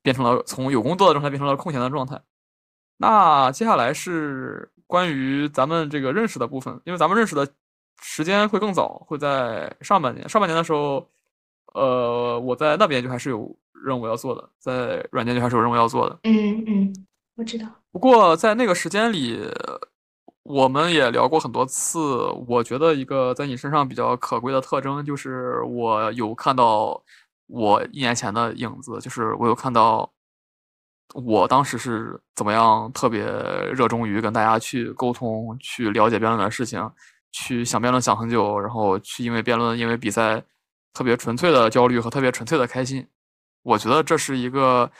变成了从有工作的状态变成了空闲的状态。那接下来是关于咱们这个认识的部分，因为咱们认识的时间会更早，会在上半年。上半年的时候，呃，我在那边就还是有任务要做的，在软件就还是有任务要做的。嗯嗯。我知道，不过在那个时间里，我们也聊过很多次。我觉得一个在你身上比较可贵的特征，就是我有看到我一年前的影子，就是我有看到我当时是怎么样特别热衷于跟大家去沟通、去了解辩论的事情，去想辩论想很久，然后去因为辩论、因为比赛特别纯粹的焦虑和特别纯粹的开心。我觉得这是一个。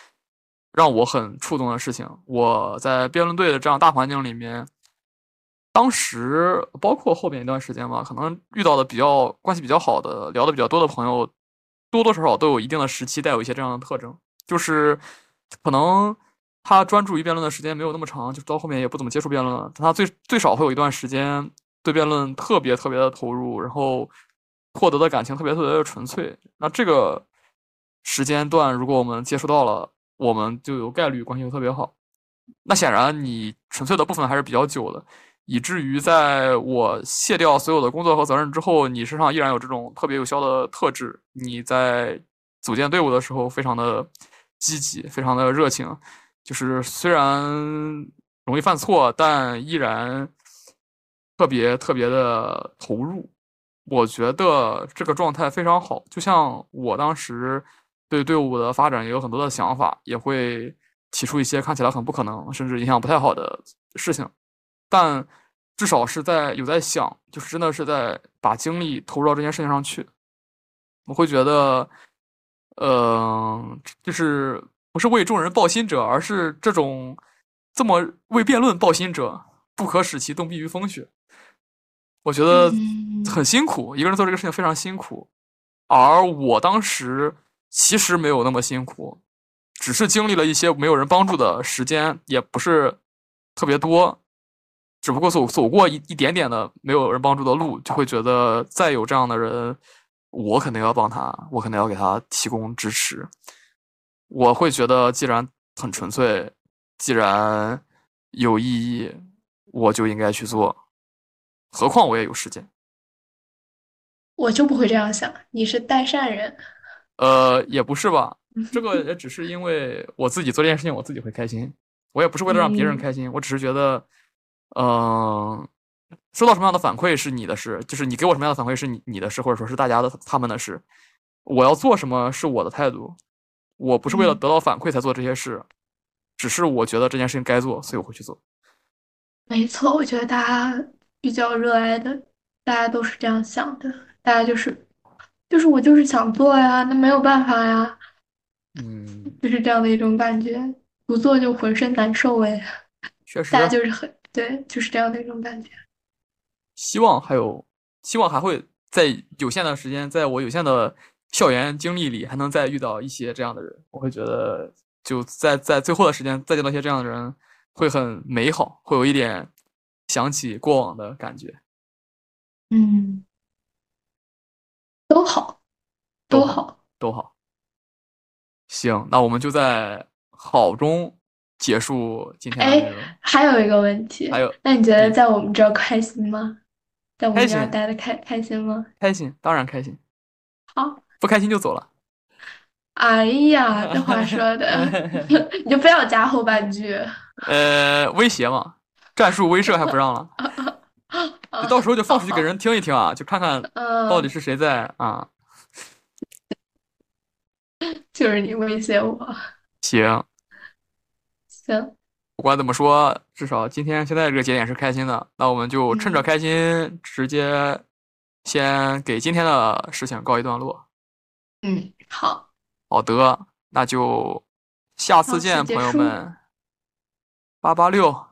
让我很触动的事情，我在辩论队的这样大环境里面，当时包括后面一段时间吧，可能遇到的比较关系比较好的、聊的比较多的朋友，多多少少都有一定的时期带有一些这样的特征，就是可能他专注于辩论的时间没有那么长，就到后面也不怎么接触辩论了，但他最最少会有一段时间对辩论特别特别的投入，然后获得的感情特别特别的纯粹。那这个时间段，如果我们接触到了，我们就有概率关系特别好，那显然你纯粹的部分还是比较久的，以至于在我卸掉所有的工作和责任之后，你身上依然有这种特别有效的特质。你在组建队伍的时候非常的积极，非常的热情，就是虽然容易犯错，但依然特别特别的投入。我觉得这个状态非常好，就像我当时。对队伍的发展也有很多的想法，也会提出一些看起来很不可能，甚至影响不太好的事情，但至少是在有在想，就是真的是在把精力投入到这件事情上去。我会觉得，呃，就是不是为众人抱薪者，而是这种这么为辩论抱薪者，不可使其冻毙于风雪。我觉得很辛苦，一个人做这个事情非常辛苦，而我当时。其实没有那么辛苦，只是经历了一些没有人帮助的时间，也不是特别多，只不过走走过一一点点的没有人帮助的路，就会觉得再有这样的人，我肯定要帮他，我肯定要给他提供支持。我会觉得，既然很纯粹，既然有意义，我就应该去做。何况我也有时间，我就不会这样想。你是代善人。呃，也不是吧，这个也只是因为我自己做这件事情，我自己会开心。我也不是为了让别人开心，我只是觉得，嗯，收到什么样的反馈是你的事，就是你给我什么样的反馈是你你的事，或者说是大家的他们的事。我要做什么是我的态度，我不是为了得到反馈才做这些事，只是我觉得这件事情该做，所以我会去做。没错，我觉得大家比较热爱的，大家都是这样想的，大家就是。就是我就是想做呀，那没有办法呀，嗯，就是这样的一种感觉，不做就浑身难受哎，确实，大家就是很对，就是这样的一种感觉。希望还有，希望还会在有限的时间，在我有限的校园经历里，还能再遇到一些这样的人。我会觉得，就在在最后的时间再见到一些这样的人，会很美好，会有一点想起过往的感觉？嗯，都好，都好，都好。行，那我们就在好中结束今天的内容。还有一个问题，还有，那你觉得在我们这儿开心吗？在我们这儿待的开开心吗？开心，当然开心。好，不开心就走了。哎呀，这话说的，你就非要加后半句。呃，威胁嘛，战术威慑还不让了，就到时候就放出去给人听一听啊，就看看到底是谁在啊。就是你威胁我。行，行。不管怎么说，至少今天现在这个节点是开心的，那我们就趁着开心，直接先给今天的事情告一段落。嗯，好。好的，那就下次见，朋友们。八八六。